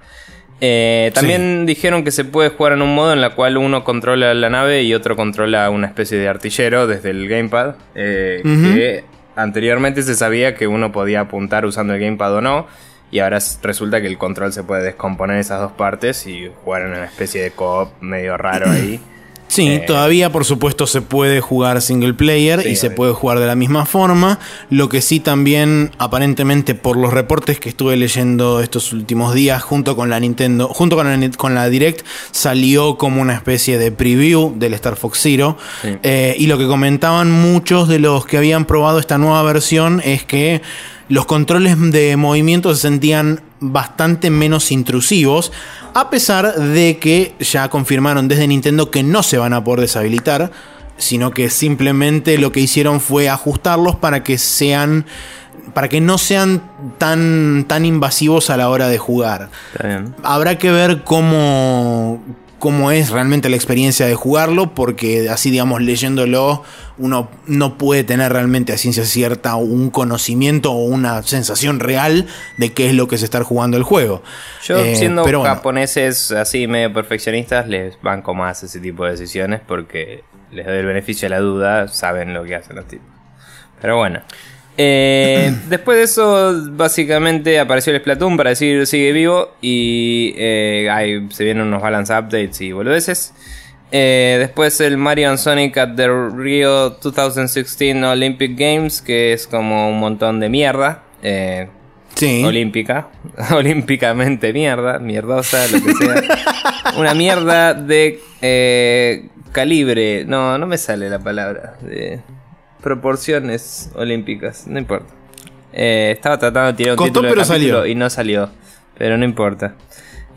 Eh, también dijeron que se puede jugar en un modo en la cual uno controla la nave y otro controla una especie de artillero desde el gamepad. Que anteriormente se sabía que uno podía apuntar usando el gamepad o no. Y ahora resulta que el control se puede descomponer en esas dos partes y jugar en una especie de co-op medio raro ahí. (clears throat) Sí, eh, todavía por supuesto se puede jugar single player y se puede jugar de la misma forma. Lo que sí también, aparentemente, por los reportes que estuve leyendo estos últimos días, junto con la Nintendo, junto con la, con la Direct, salió como una especie de preview del Star Fox Zero. Eh, y lo que comentaban muchos de los que habían probado esta nueva versión es que los controles de movimiento se sentían bastante menos intrusivos, a pesar de que ya confirmaron desde Nintendo que no se van a poder deshabilitar, sino que simplemente lo que hicieron fue ajustarlos para que sean para que no sean tan, tan invasivos a la hora de jugar. Habrá que ver cómo, cómo es realmente la experiencia de jugarlo, porque así, digamos, leyéndolo, uno no puede tener realmente a ciencia cierta un conocimiento o una sensación real de qué es lo que es estar jugando el juego. Yo, eh, siendo japoneses así medio perfeccionistas, les banco más ese tipo de decisiones porque les doy el beneficio de la duda, saben lo que hacen los tipos. Pero bueno. Eh, (laughs) después de eso, básicamente apareció el Splatoon para decir sigue vivo y eh, se vienen unos balance updates y boludeces. Eh, después el Mario Sonic at the Rio 2016 Olympic Games, que es como un montón de mierda. Eh, sí. Olímpica. (laughs) Olímpicamente mierda, mierdosa, lo que sea. (laughs) Una mierda de calibre. No, no me sale la palabra. De proporciones olímpicas. No importa. estaba tratando de tirar un título de salió. y no salió. Pero no importa.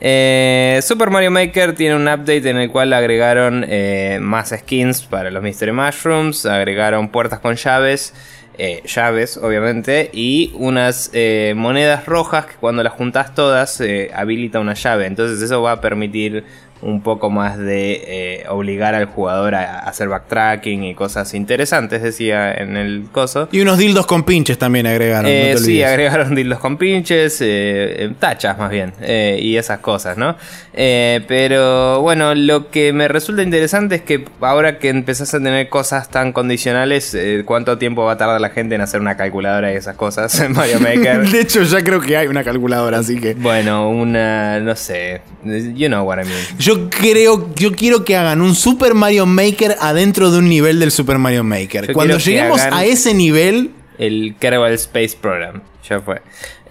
Eh, Super Mario Maker tiene un update en el cual agregaron eh, más skins para los Mystery Mushrooms, agregaron puertas con llaves, eh, llaves obviamente, y unas monedas rojas que cuando las juntas todas habilita una llave. Entonces eso va a permitir un poco más de eh, obligar al jugador a, hacer backtracking y cosas interesantes, decía en el coso. Y unos dildos con pinches también agregaron. Eh, sí, agregaron (laughs) dildos con pinches, eh, tachas más bien, y esas cosas, ¿no? pero bueno, lo que me resulta interesante es que ahora que empezás a tener cosas tan condicionales, ¿cuánto tiempo va a tardar la gente en hacer una calculadora y esas cosas en (laughs) Mario Maker? (laughs) de hecho, ya creo que hay una calculadora, así que... Bueno, una, no sé, you know what I mean. Yo creo, yo quiero que hagan un Super Mario Maker adentro de un nivel del Super Mario Maker. Cuando lleguemos a ese nivel. El Kerbal Space Program. Ya fue.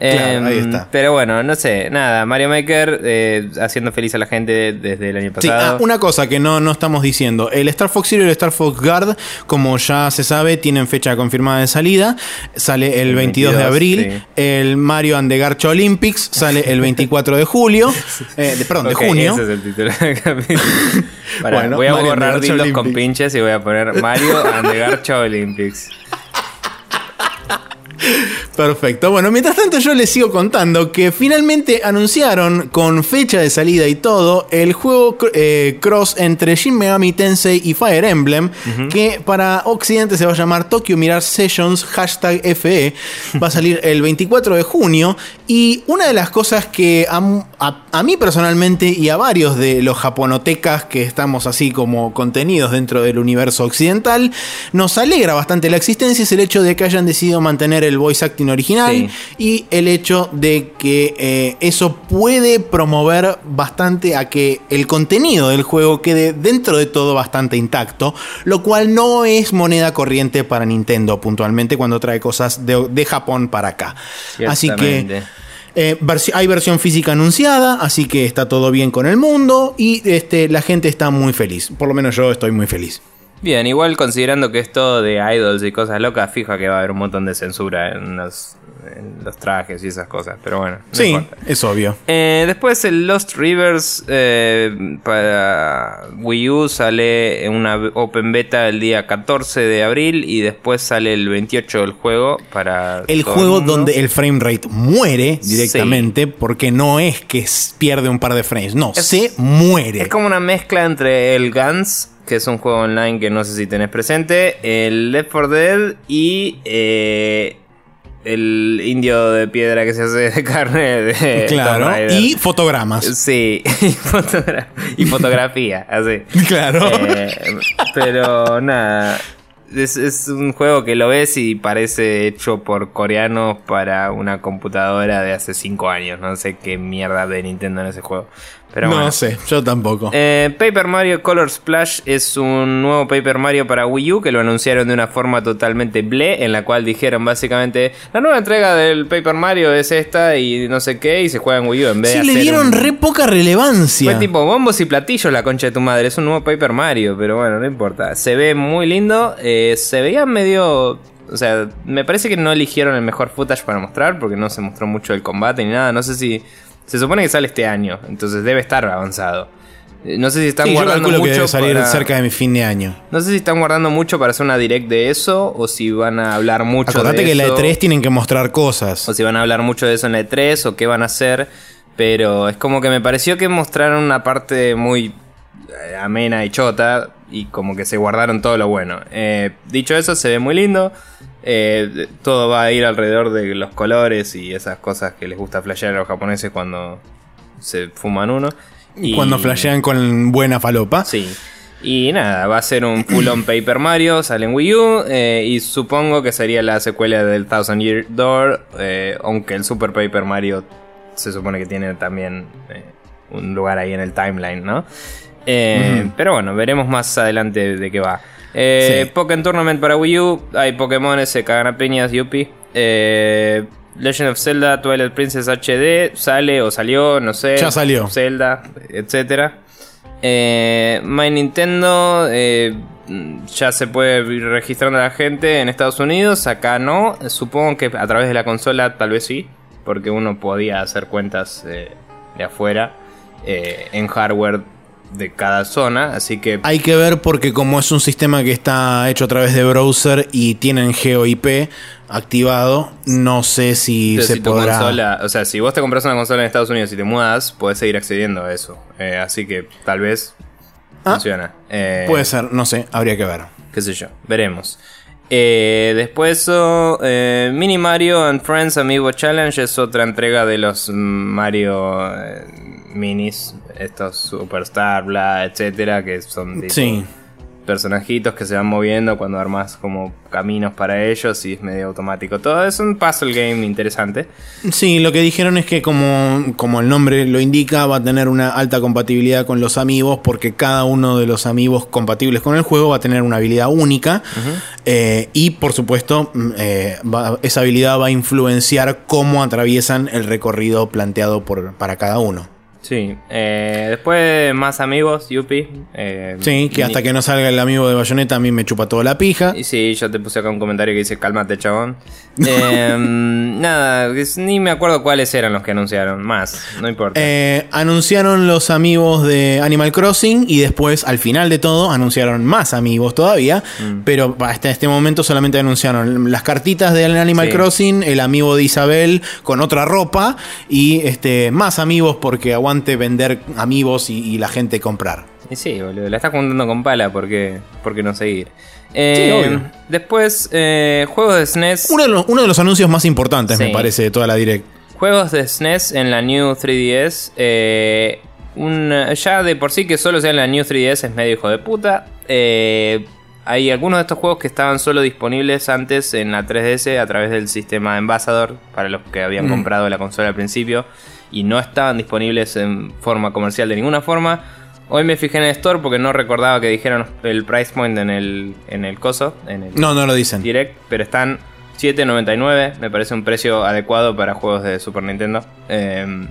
Em, pero bueno, no sé, nada. Mario Maker eh, haciendo feliz a la gente desde el año pasado. Ah, una cosa que no, no estamos diciendo. El Star Fox Zero y el Star Fox Guard, como ya se sabe, tienen fecha confirmada de salida. Sale el, 22, de abril. El Mario and the Garcho Olympics sale el 24 de julio. (laughs) Eh, de, perdón, de junio. Ese es el título (laughs) bueno, voy a borrar dildos con pinches y voy a poner Mario and the Garcho Olympics. (laughs) (laughs) Perfecto. Bueno, mientras tanto yo les sigo contando que finalmente anunciaron con fecha de salida y todo el juego eh, cross entre Shin Megami Tensei y Fire Emblem, que para Occidente se va a llamar Tokyo Mirage Sessions hashtag FE. Va a salir el (laughs) 24 de junio y una de las cosas que a, mí personalmente y a varios de los japonotecas que estamos así como contenidos dentro del universo occidental, nos alegra bastante la existencia es el hecho de que hayan decidido mantener el voice acting original y el hecho de que eh, eso puede promover bastante a que el contenido del juego quede dentro de todo bastante intacto, lo cual no es moneda corriente para Nintendo puntualmente cuando trae cosas de, Japón para acá. Así que... Eh, hay versión física anunciada, así que está todo bien con el mundo y este, la gente está muy feliz. Por lo menos yo estoy muy feliz. Bien, igual considerando que es todo de idols y cosas locas, fija que va a haber un montón de censura en los, trajes y esas cosas, pero bueno. sí, es obvio. Eh, después el Lost Rivers eh, para Wii U sale en una Open Beta el día 14 de abril y después sale el 28 del juego para... El juego donde el frame rate muere directamente porque no es que pierde un par de frames, no, se muere. Es como una mezcla entre el Guns que es un juego online que no sé si tenés presente, el Left 4 Dead y eh, el indio de piedra que se hace de carne de Claro, y fotogramas. Sí, (laughs) y, fotografía, así. (laughs) Claro. Eh, pero nada, es, un juego que lo ves y parece hecho por coreanos para una computadora de hace 5 años. No sé qué mierda de Nintendo en ese juego. Pero no sé, yo tampoco. Eh, Paper Mario Color Splash es un nuevo Paper Mario para Wii U que lo anunciaron de una forma totalmente ble, en la cual dijeron básicamente la nueva entrega del Paper Mario es esta y no sé qué, y se juega en Wii U en vez sí, le dieron re poca relevancia. Fue tipo bombos y platillos la concha de tu madre, es un nuevo Paper Mario, pero bueno, no importa. Se ve muy lindo, eh, se veía medio o sea, me parece que no eligieron el mejor footage para mostrar porque no se mostró mucho el combate ni nada. No sé si se supone que sale este año, entonces debe estar avanzado. Eh, no sé si están guardando mucho. Que debe salir cerca de mi fin de año. No sé si están guardando mucho para hacer una direct de eso o si van a hablar mucho Acordate que en la E3 tienen que mostrar cosas. O si van a hablar mucho de eso en la E3 o qué van a hacer. Pero es como que me pareció que mostraron una parte muy eh, amena y chota y como que se guardaron todo lo bueno. Eh, dicho eso, se ve muy lindo. Eh, todo va a ir alrededor de los colores y esas cosas que les gusta flashear a los japoneses cuando se fuman uno. Y cuando flashean con buena falopa. Sí. Y nada, va a ser un full on Paper Mario, sale en Wii U eh, y supongo que sería la secuela del Thousand Year Door, eh, aunque el Super Paper Mario se supone que tiene también un lugar ahí en el timeline, ¿no? Pero bueno, veremos más adelante de qué va. Eh, Pokémon Tournament para Wii U. Hay Pokémon, se cagan a piñas, Yuppie. Eh, Legend of Zelda Twilight Princess HD sale o salió, no sé. Ya salió. Zelda, etcétera. Eh, My Nintendo eh, ya se puede ir registrando a la gente en Estados Unidos, acá no. Supongo que a través de la consola tal vez sí, porque uno podía hacer cuentas de afuera en hardware de cada zona, así que... Hay que ver porque como es un sistema que está hecho a través de browser y tienen GeoIP activado, no sé si se podrá... o sea, si vos te compras una consola en Estados Unidos y te mudas, puedes seguir accediendo a eso. Eh, así que tal vez ah, funciona. Eh, puede ser, no sé, habría que ver. Qué sé yo, veremos. Eh, después, oh, Mini Mario and Friends Amiibo Challenge es otra entrega de los Mario minis, estos Superstar, bla, etcétera, que son personajitos que se van moviendo cuando armas como caminos para ellos y es medio automático. Todo es un puzzle game interesante. Sí, lo que dijeron es que como, como el nombre lo indica, va a tener una alta compatibilidad con los amigos porque cada uno de los amigos compatibles con el juego va a tener una habilidad única eh, y por supuesto mm, eh, esa habilidad va a influenciar cómo atraviesan el recorrido planteado por, para cada uno. Sí, eh, después más amigos, Yupi. Eh, sí, que hasta que no salga el amigo de Bayonetta a mí me chupa toda la pija. Y sí, yo te puse acá un comentario que dice, cálmate chabón. (laughs) Eh, nada, ni me acuerdo cuáles eran los que anunciaron, más, no importa. anunciaron los amigos de Animal Crossing y después, al final de todo, anunciaron más amigos todavía. Mm. Pero hasta este momento solamente anunciaron las cartitas de Animal Crossing, el amigo de Isabel con otra ropa y este más amigos porque aguanta vender amigos y, la gente comprar. Y sí, boludo, la estás contando con pala, porque qué, no seguir? Eh, después, eh, juegos de SNES. Uno de, los, uno de, los, anuncios más importantes, me parece, de toda la Direct. Juegos de SNES en la New 3DS. Eh, ya de por sí que solo sea en la New 3DS es medio hijo de puta. hay algunos de estos juegos que estaban solo disponibles antes en la 3DS a través del sistema Ambassador, para los que habían mm. comprado la consola al principio y no estaban disponibles en forma comercial de ninguna forma. Hoy me fijé en el store porque no recordaba que dijeron el price point en el, en el coso. En el no, no lo dicen. Direct, pero están 7.99. Me parece un precio adecuado para juegos de Super Nintendo. Em,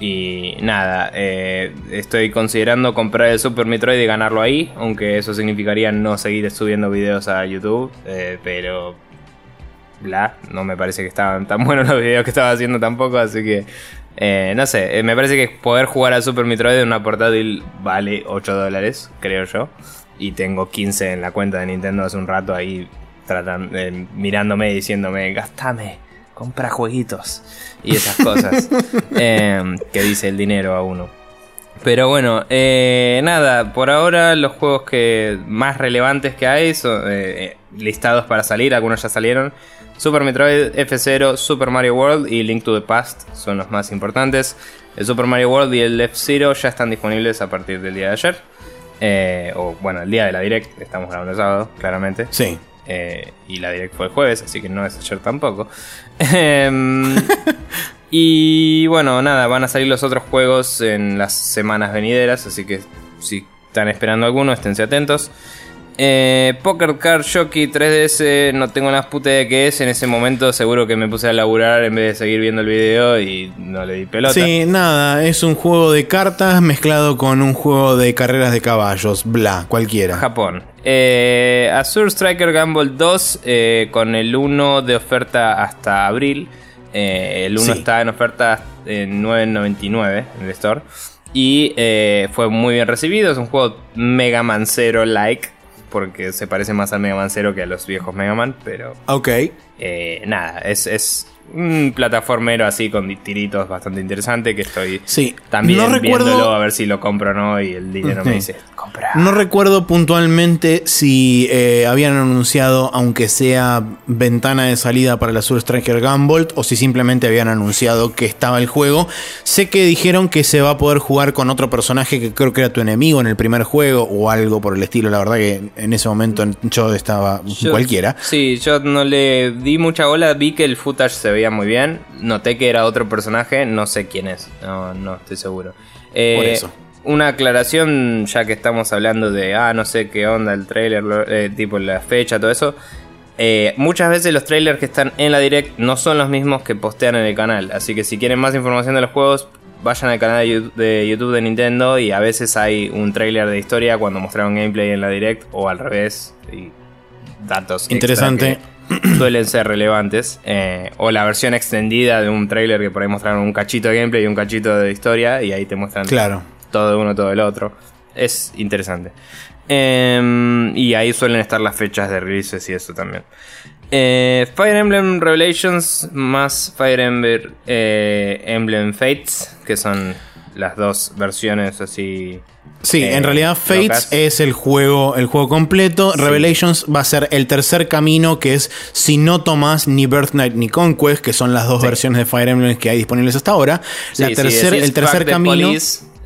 y nada, eh, estoy considerando comprar el Super Metroid y ganarlo ahí. Aunque eso significaría no seguir subiendo videos a YouTube. Eh, pero bla, no me parece que estaban tan (laughs) buenos los videos que estaba haciendo tampoco, así que eh, no sé, eh, me parece que poder jugar al Super Metroid en una portátil vale 8 dólares, creo yo. Y tengo 15 en la cuenta de Nintendo hace un rato ahí tratan, eh, mirándome y diciéndome, gastame, compra jueguitos y esas (laughs) cosas que dice el dinero a uno. Pero bueno, nada, por ahora los juegos que más relevantes que hay son listados para salir, algunos ya salieron. Super Metroid, F0, Super Mario World y Link to the Past son los más importantes. El Super Mario World y el F0 ya están disponibles a partir del día de ayer. Eh, o bueno, el día de la Direct, estamos grabando el sábado, claramente. Sí. Eh, y la Direct fue el jueves, así que no es ayer tampoco. Em, y bueno, nada, van a salir los otros juegos en las semanas venideras, así que si están esperando alguno, esténse atentos. Eh, Poker Card Jockey 3DS, no tengo las de qué es. En ese momento seguro que me puse a laburar en vez de seguir viendo el video y no le di pelota. Sí, nada, es un juego de cartas mezclado con un juego de carreras de caballos, bla, cualquiera. Japón. Eh, Azure Striker Gamble 2 eh, con el 1 de oferta hasta abril. El 1 está en oferta en 9.99 en el store. Y fue muy bien recibido. Es un juego mega mancero like porque se parece más al Mega Man Zero que a los viejos Mega Man, pero... Ok. Eh, nada, es, es un plataformero así con tiritos bastante interesante que estoy sí, también viéndolo a ver si lo compro o no y el dinero me dice compra. No recuerdo puntualmente si eh, habían anunciado aunque sea ventana de salida para la Sur Striker Gunvolt o si simplemente habían anunciado que estaba el juego. Sé que dijeron que se va a poder jugar con otro personaje que creo que era tu enemigo en el primer juego o algo por el estilo. La verdad que en ese momento yo estaba cualquiera. Sí, yo no le di mucha bola, vi que el footage se veía muy bien. Noté que era otro personaje, no sé quién es, no, no estoy seguro. Eh, Por eso. una aclaración, ya que estamos hablando de, ah, no sé qué onda el trailer, eh, tipo la fecha, todo eso. Eh, muchas veces los trailers que están en la direct no son los mismos que postean en el canal. Así que si quieren más información de los juegos, vayan al canal de YouTube de Nintendo y a veces hay un trailer de historia cuando mostraron gameplay en la direct o al revés. Y datos. Interesante. Suelen ser relevantes. Eh, o la versión extendida de un trailer que por ahí mostraron un cachito de gameplay y un cachito de historia y ahí te muestran claro. todo uno, todo del otro. Es interesante. Em, y ahí suelen estar las fechas de releases y eso también. Eh, Fire Emblem Revelations más Fire Emblem, eh, Emblem Fates, que son las dos versiones así. Sí, en realidad Fates es el juego, el juego completo. Revelations va a ser el tercer camino, que es si no tomas ni Birthnight ni Conquest, que son las dos versiones de Fire Emblem que hay disponibles hasta ahora. La tercer, el tercer camino.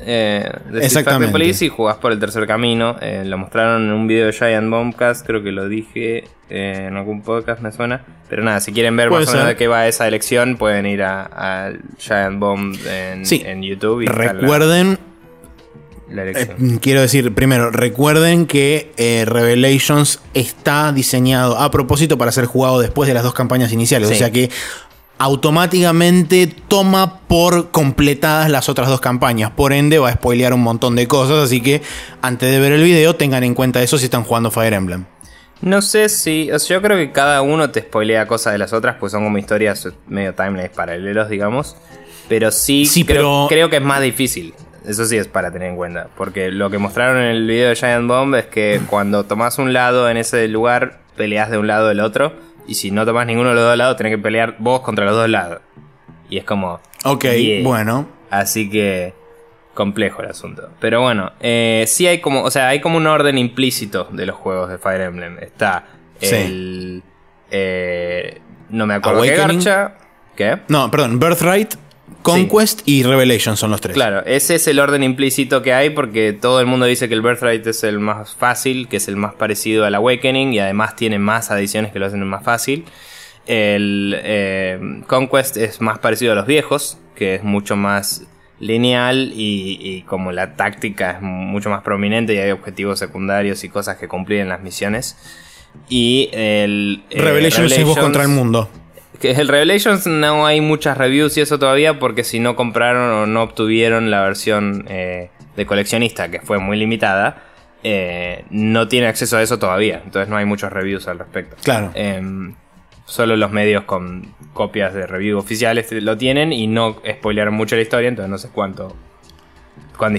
Eh, Exactamente. Police y jugás por el tercer camino. Eh, lo mostraron en un video de Giant Bombcast, creo que lo dije eh, en algún podcast, me suena. Pero nada, si quieren ver más o menos de qué va esa elección, pueden ir a, Giant Bomb en, YouTube. Y Recuerden. Eh, quiero decir, primero, recuerden que Revelations está diseñado a propósito para ser jugado después de las dos campañas iniciales. O sea que automáticamente toma por completadas las otras dos campañas. Por ende, va a spoilear un montón de cosas. Así que antes de ver el video, tengan en cuenta eso si están jugando Fire Emblem. No sé si. O sea, yo creo que cada uno te spoilea cosas de las otras, pues son como historias medio timeless paralelos, digamos. Pero sí, creo, creo que es más difícil. Eso sí es para tener en cuenta. Porque lo que mostraron en el video de Giant Bomb es que (laughs) cuando tomas un lado en ese lugar, peleas de un lado del otro y si no tomas ninguno de los dos lados, tenés que pelear vos contra los dos lados. Y es como. Ok, bueno. Así que. Complejo el asunto. Pero bueno, eh, sí hay como. O sea, hay como un orden implícito de los juegos de Fire Emblem. Está el. Eh, no me acuerdo qué garcha. ¿Qué? No, perdón, Birthright, Conquest y Revelation son los tres. Claro, ese es el orden implícito que hay porque todo el mundo dice que el Birthright es el más fácil, que es el más parecido al Awakening y además tiene más adiciones que lo hacen más fácil. El eh, Conquest es más parecido a los viejos, que es mucho más lineal y, como la táctica es mucho más prominente y hay objetivos secundarios y cosas que cumplir en las misiones. Y el eh, Revelation es vos contra el mundo. Que el Revelations no hay muchas reviews y eso todavía porque si no compraron o no obtuvieron la versión eh, de coleccionista, que fue muy limitada, eh, no tiene acceso a eso todavía. Entonces no hay muchos reviews al respecto. Claro. Em, solo los medios con copias de review oficiales lo tienen y no spoilearon mucho la historia, entonces no sé cuánto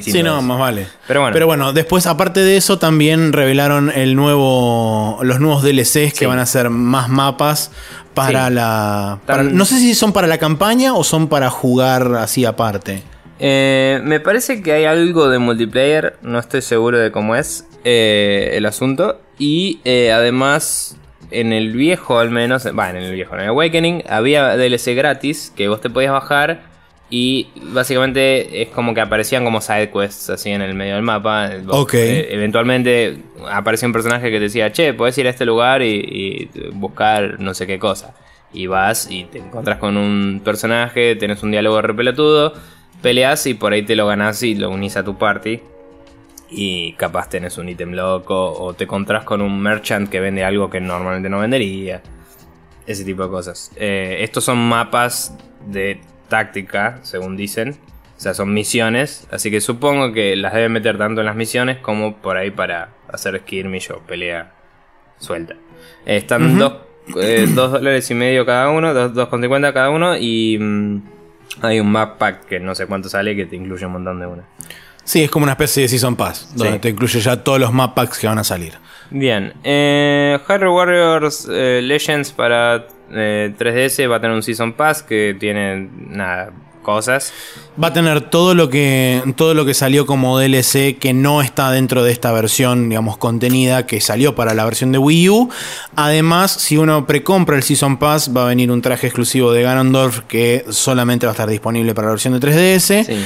Sí, no, más vale. Pero bueno. Pero bueno, después, aparte de eso, también revelaron el nuevo. los nuevos DLCs que van a ser más mapas para la. no sé si son para la campaña o son para jugar así aparte. Eh, me parece que hay algo de multiplayer, no estoy seguro de cómo es eh, el asunto. Y eh, además, en el viejo al menos, va, en el viejo, en el Awakening, había DLC gratis que vos te podías bajar y básicamente es como que aparecían como side quests así en el medio del mapa. Ok. Eh, eventualmente aparecía un personaje que te decía, che, puedes ir a este lugar y, buscar no sé qué cosa. Y vas y te encuentras con un personaje, tenés un diálogo repelotudo, peleas y por ahí te lo ganás y lo unís a tu party. Y capaz tenés un ítem loco o te encontrás con un merchant que vende algo que normalmente no vendería. Ese tipo de cosas. Eh, estos son mapas de táctica, según dicen. O sea, son misiones. Así que supongo que las deben meter tanto en las misiones como por ahí para hacer skirmish o pelea suelta. están dos, eh, dos, dólares y medio cada uno, dos, 2,50 cada uno. Y mm, hay un map pack que no sé cuánto sale que te incluye un montón de una. Sí, es como una especie de Season Pass, donde te incluye ya todos los map packs que van a salir. Bien, eh, Warriors eh, Legends para 3DS eh, va a tener un Season Pass que tiene nada, cosas. Va a tener todo lo que todo lo que salió como DLC que no está dentro de esta versión, digamos, contenida que salió para la versión de Wii U. Además, si uno precompra el Season Pass, va a venir un traje exclusivo de Ganondorf que solamente va a estar disponible para la versión de 3DS.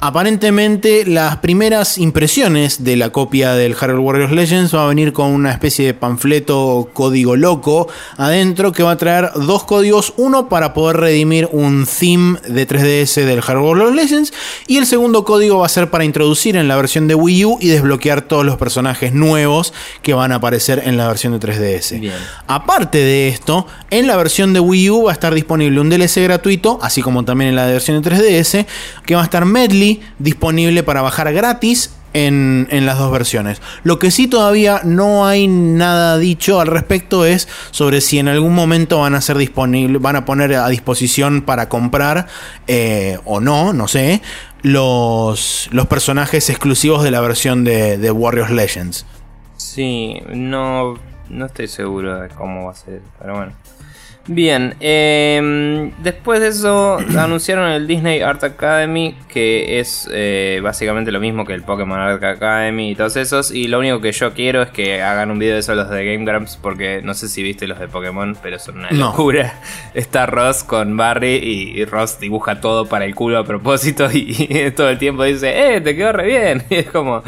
Aparentemente, las primeras impresiones de la copia del Hyrule Warriors Legends va a venir con una especie de panfleto código loco adentro que va a traer dos códigos, uno para poder redimir un theme de 3DS del Hyrule Warriors Legends. Y el segundo código va a ser para introducir en la versión de Wii U y desbloquear todos los personajes nuevos que van a aparecer en la versión de 3DS. Aparte de esto, en la versión de Wii U va a estar disponible un DLC gratuito, así como también en la versión de 3DS, que va a estar Medley disponible para bajar gratis en, las dos versiones. Lo que sí todavía no hay nada dicho al respecto es sobre si en algún momento van a ser disponibles, van a poner a disposición para comprar eh, o no, no sé, los, los personajes exclusivos de la versión de, de Warriors Legends. Sí, no, no estoy seguro de cómo va a ser, pero bueno. Bien, em, después de eso (clears throat) anunciaron el Disney Art Academy, que es eh, básicamente lo mismo que el Pokémon Art Academy y todos esos. Y lo único que yo quiero es que hagan un video de eso los de Game Grumps, porque no sé si viste los de Pokémon, pero son una locura. (laughs) Está Ross con Barry y, Ross dibuja todo para el culo a propósito y, (laughs) todo el tiempo dice, ¡eh, te quedó re bien! (laughs) Y es como,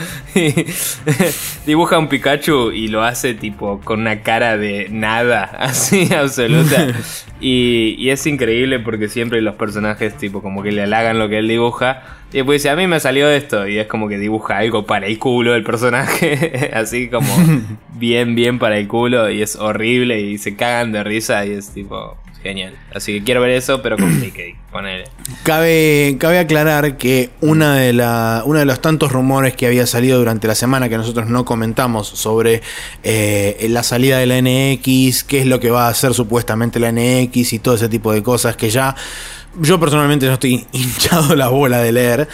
dibuja un Pikachu y lo hace tipo con una cara de nada, así absoluta. (laughs) y, es increíble porque siempre los personajes, tipo, como que le halagan lo que él dibuja. Y después dice, a mí me salió esto. Y es como que dibuja algo para el culo del personaje. (laughs) Así como (laughs) bien, bien para el culo. Y es horrible. Y se cagan de risa. Y es tipo, Genial. Así que quiero ver eso, pero con él. Cabe, cabe aclarar que una de la, uno de los tantos rumores que había salido durante la semana que nosotros no comentamos sobre eh, la salida de la NX, qué es lo que va a hacer supuestamente la NX y todo ese tipo de cosas que ya yo personalmente no estoy (laughs) hinchado la bola de leer.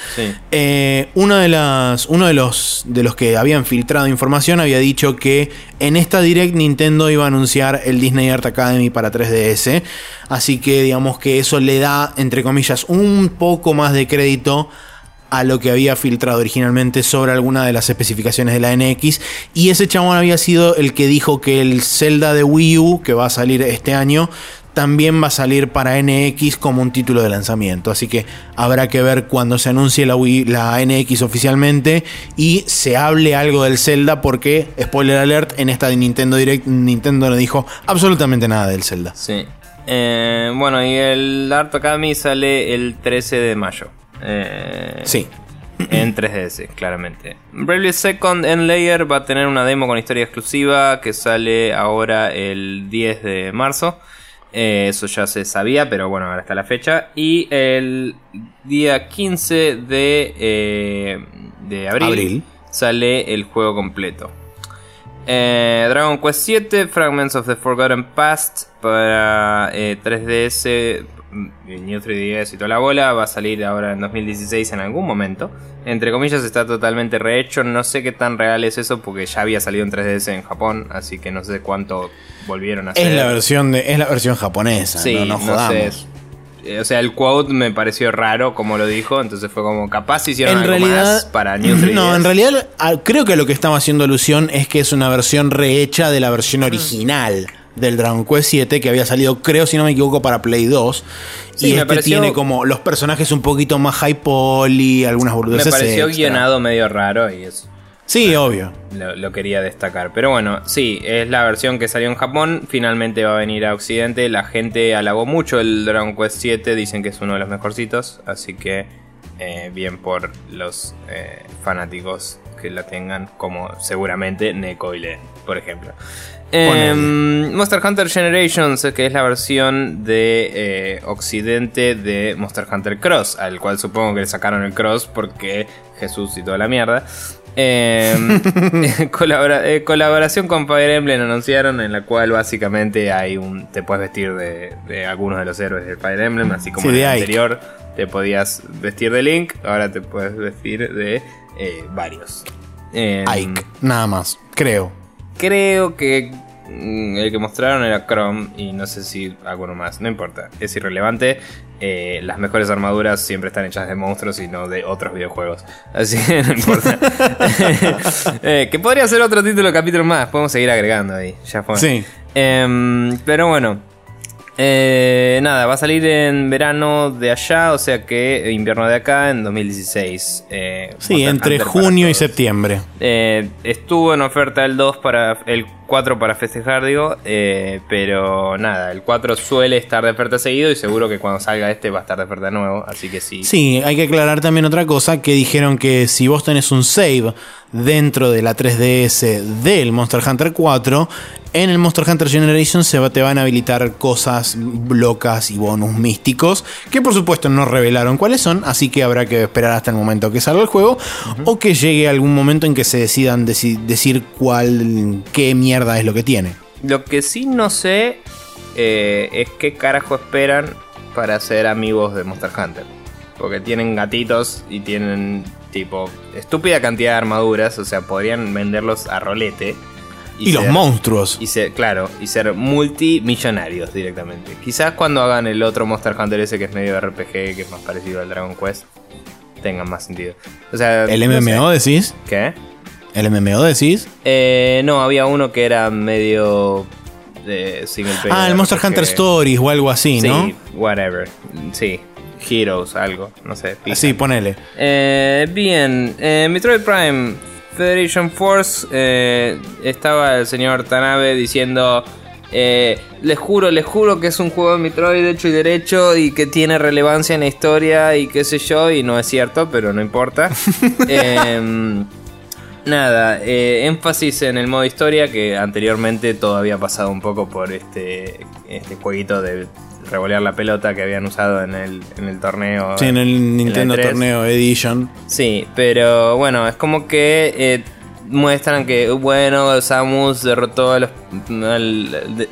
Eh, uno de las, uno de los, de los que habían filtrado información había dicho que en esta Direct Nintendo iba a anunciar el Disney Art Academy para 3DS. Así que digamos que eso le da, entre comillas, un poco más de crédito a lo que había filtrado originalmente sobre alguna de las especificaciones de la NX. Y ese chabón había sido el que dijo que el Zelda de Wii U, que va a salir este año, también va a salir para NX como un título de lanzamiento. Así que habrá que ver cuando se anuncie la, la NX oficialmente y se hable algo del Zelda porque, spoiler alert, en esta de Nintendo Direct Nintendo no dijo absolutamente nada del Zelda. Sí. Eh, bueno, y el Art Academy sale el 13 de mayo. Eh, sí. En 3DS, claramente. Bravely Second en Layer va a tener una demo con historia exclusiva que sale ahora el 10 de marzo. Eh, eso ya se sabía, pero bueno, ahora está la fecha. Y el día 15 de, eh, de abril, sale el juego completo. Eh, Dragon Quest 7, Fragments of the Forgotten Past para 3DS, New 3DS y toda la bola. Va a salir ahora en 2016 en algún momento. Entre comillas está totalmente rehecho. No sé qué tan real es eso porque ya había salido en 3DS en Japón. Así que no sé cuánto volvieron a hacer. Es la versión, de, es la versión japonesa. Sí, no, jodamos. Eh, o sea, el quote me pareció raro como lo dijo, entonces fue como capaz hicieron en realidad, para New 3DS. (clears throat) No, en realidad creo que lo que estamos haciendo alusión es que es una versión rehecha de la versión original del Dragon Quest 7 que había salido, creo si no me equivoco, para Play 2. y este tiene como los personajes un poquito más high poly, algunas boludeces. Me pareció guionado medio raro y eso. Sí, obvio. Lo, quería destacar. Pero bueno, sí, es la versión que salió en Japón. Finalmente va a venir a Occidente. La gente halagó mucho el Dragon Quest 7. Dicen que es uno de los mejorcitos. Así que eh, bien por los eh, fanáticos que la tengan. Como seguramente Neko y Len, por ejemplo. Em, Monster Hunter Generations, que es la versión de eh, Occidente de Monster Hunter Cross, al cual supongo que le sacaron el Cross porque Jesús y toda la mierda. Em, (laughs) (laughs) eh, colaboración con Fire Emblem anunciaron en la cual básicamente hay un te puedes vestir de, algunos de los héroes de Fire Emblem, así como en el anterior te podías vestir de Link, ahora te puedes vestir de eh, varios. Em, Ike, nada más, creo. Creo que Mm, el que mostraron era Chrome y no sé si alguno más, no importa, es irrelevante. Eh, las mejores armaduras siempre están hechas de monstruos y no de otros videojuegos, así que no importa. (laughs) Eh, que podría ser otro título capítulo más, podemos seguir agregando ahí, ya fue. Sí. Em, pero bueno, Eh, nada, va a salir en verano de allá, o sea que invierno de acá en 2016. Eh, sí, entre junio y septiembre. Eh, estuvo en oferta el 2 para el 4 para festejar, digo, eh, pero nada, el 4 suele estar de oferta seguido y seguro que cuando salga este va a estar de nuevo, así que sí. Sí, hay que aclarar también otra cosa, que dijeron que si vos tenés un save dentro de la 3DS del Monster Hunter 4, en el Monster Hunter Generation se te van a habilitar cosas locas y bonus místicos, que por supuesto no revelaron cuáles son, así que habrá que esperar hasta el momento que salga el juego, o que llegue algún momento en que se decidan decir cuál, qué mierda es lo que tiene. Lo que sí no sé eh, es qué carajo esperan para ser amigos de Monster Hunter. Porque tienen gatitos y tienen tipo estúpida cantidad de armaduras, o sea, podrían venderlos a rolete. Y, los monstruos. Y ser, claro, y ser multimillonarios directamente. Quizás cuando hagan el otro Monster Hunter ese que es medio RPG, que es más parecido al Dragon Quest, tengan más sentido. O sea, ¿El MMO decís? ¿Qué? ¿El MMO decís? Eh, no, había uno que era medio de single player. Ah, el Monster Hunter Stories o algo así, ¿no? Sí, whatever. Sí, Heroes, algo, no sé. Sí, ponele. Eh, bien, eh, Metroid Prime Federation Force eh, estaba el señor Tanabe diciendo... Eh, les juro, les juro que es un juego de Metroid hecho y derecho y que tiene relevancia en la historia y qué sé yo, y no es cierto, pero no importa. (laughs) Em, nada, eh, énfasis en el modo historia que anteriormente todo había pasado un poco por este, este jueguito de revolear la pelota que habían usado en el, en el torneo. Sí, en el Nintendo Torneo Edition. Sí, pero bueno, es como que eh, muestran que, bueno, Samus derrotó a los.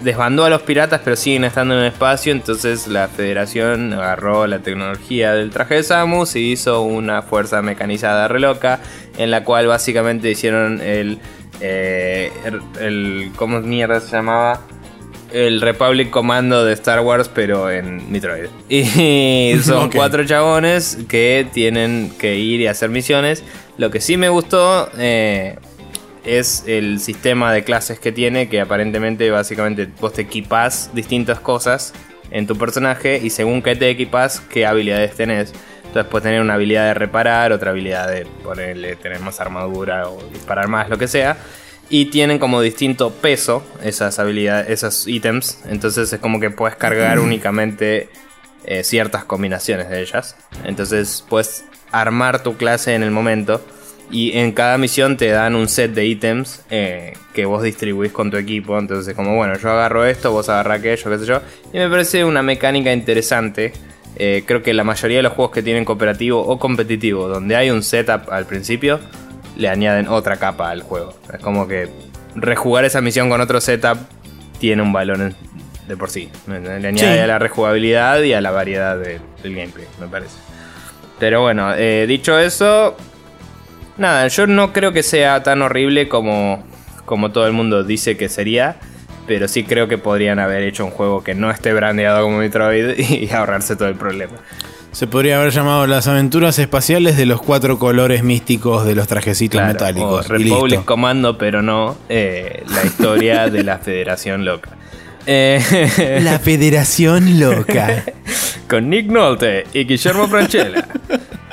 desbandó a los piratas, pero siguen estando en el espacio. Entonces la Federación agarró la tecnología del traje de Samus y hizo una fuerza mecanizada reloca. En la cual básicamente hicieron el. Eh, el ¿Cómo mierda se llamaba? el Republic Commando de Star Wars, pero en Metroid. (laughs) Y son cuatro chabones que tienen que ir y hacer misiones. Lo que sí me gustó eh, es el sistema de clases que tiene, que aparentemente básicamente vos te equipas distintas cosas en tu personaje y según qué te equipas, qué habilidades tenés. Entonces puedes tener una habilidad de reparar, otra habilidad de ponerle, tener más armadura o disparar más, lo que sea y tienen como distinto peso esas habilidades, esos ítems. Entonces es como que puedes cargar (clears throat) únicamente eh, ciertas combinaciones de ellas. Entonces puedes armar tu clase en el momento. Y en cada misión te dan un set de ítems eh, que vos distribuís con tu equipo. Entonces, como bueno, yo agarro esto, vos agarra aquello, qué sé yo. Y me parece una mecánica interesante. Eh, creo que la mayoría de los juegos que tienen cooperativo o competitivo, donde hay un setup al principio, le añaden otra capa al juego. Es como que rejugar esa misión con otro setup tiene un valor de por sí. Le añade a la rejugabilidad y a la variedad del gameplay, me parece. Pero bueno, eh, dicho eso, nada, yo no creo que sea tan horrible como, como todo el mundo dice que sería. Pero sí creo que podrían haber hecho un juego que no esté brandeado como Metroid (laughs) y ahorrarse todo el problema. Se podría haber llamado las aventuras espaciales de los cuatro colores místicos de los trajecitos metálicos. Republic Commando, pero no eh, la historia de la Federación Loca. Eh, la Federación Loca. (laughs) Con Nick Nolte y Guillermo Franchella.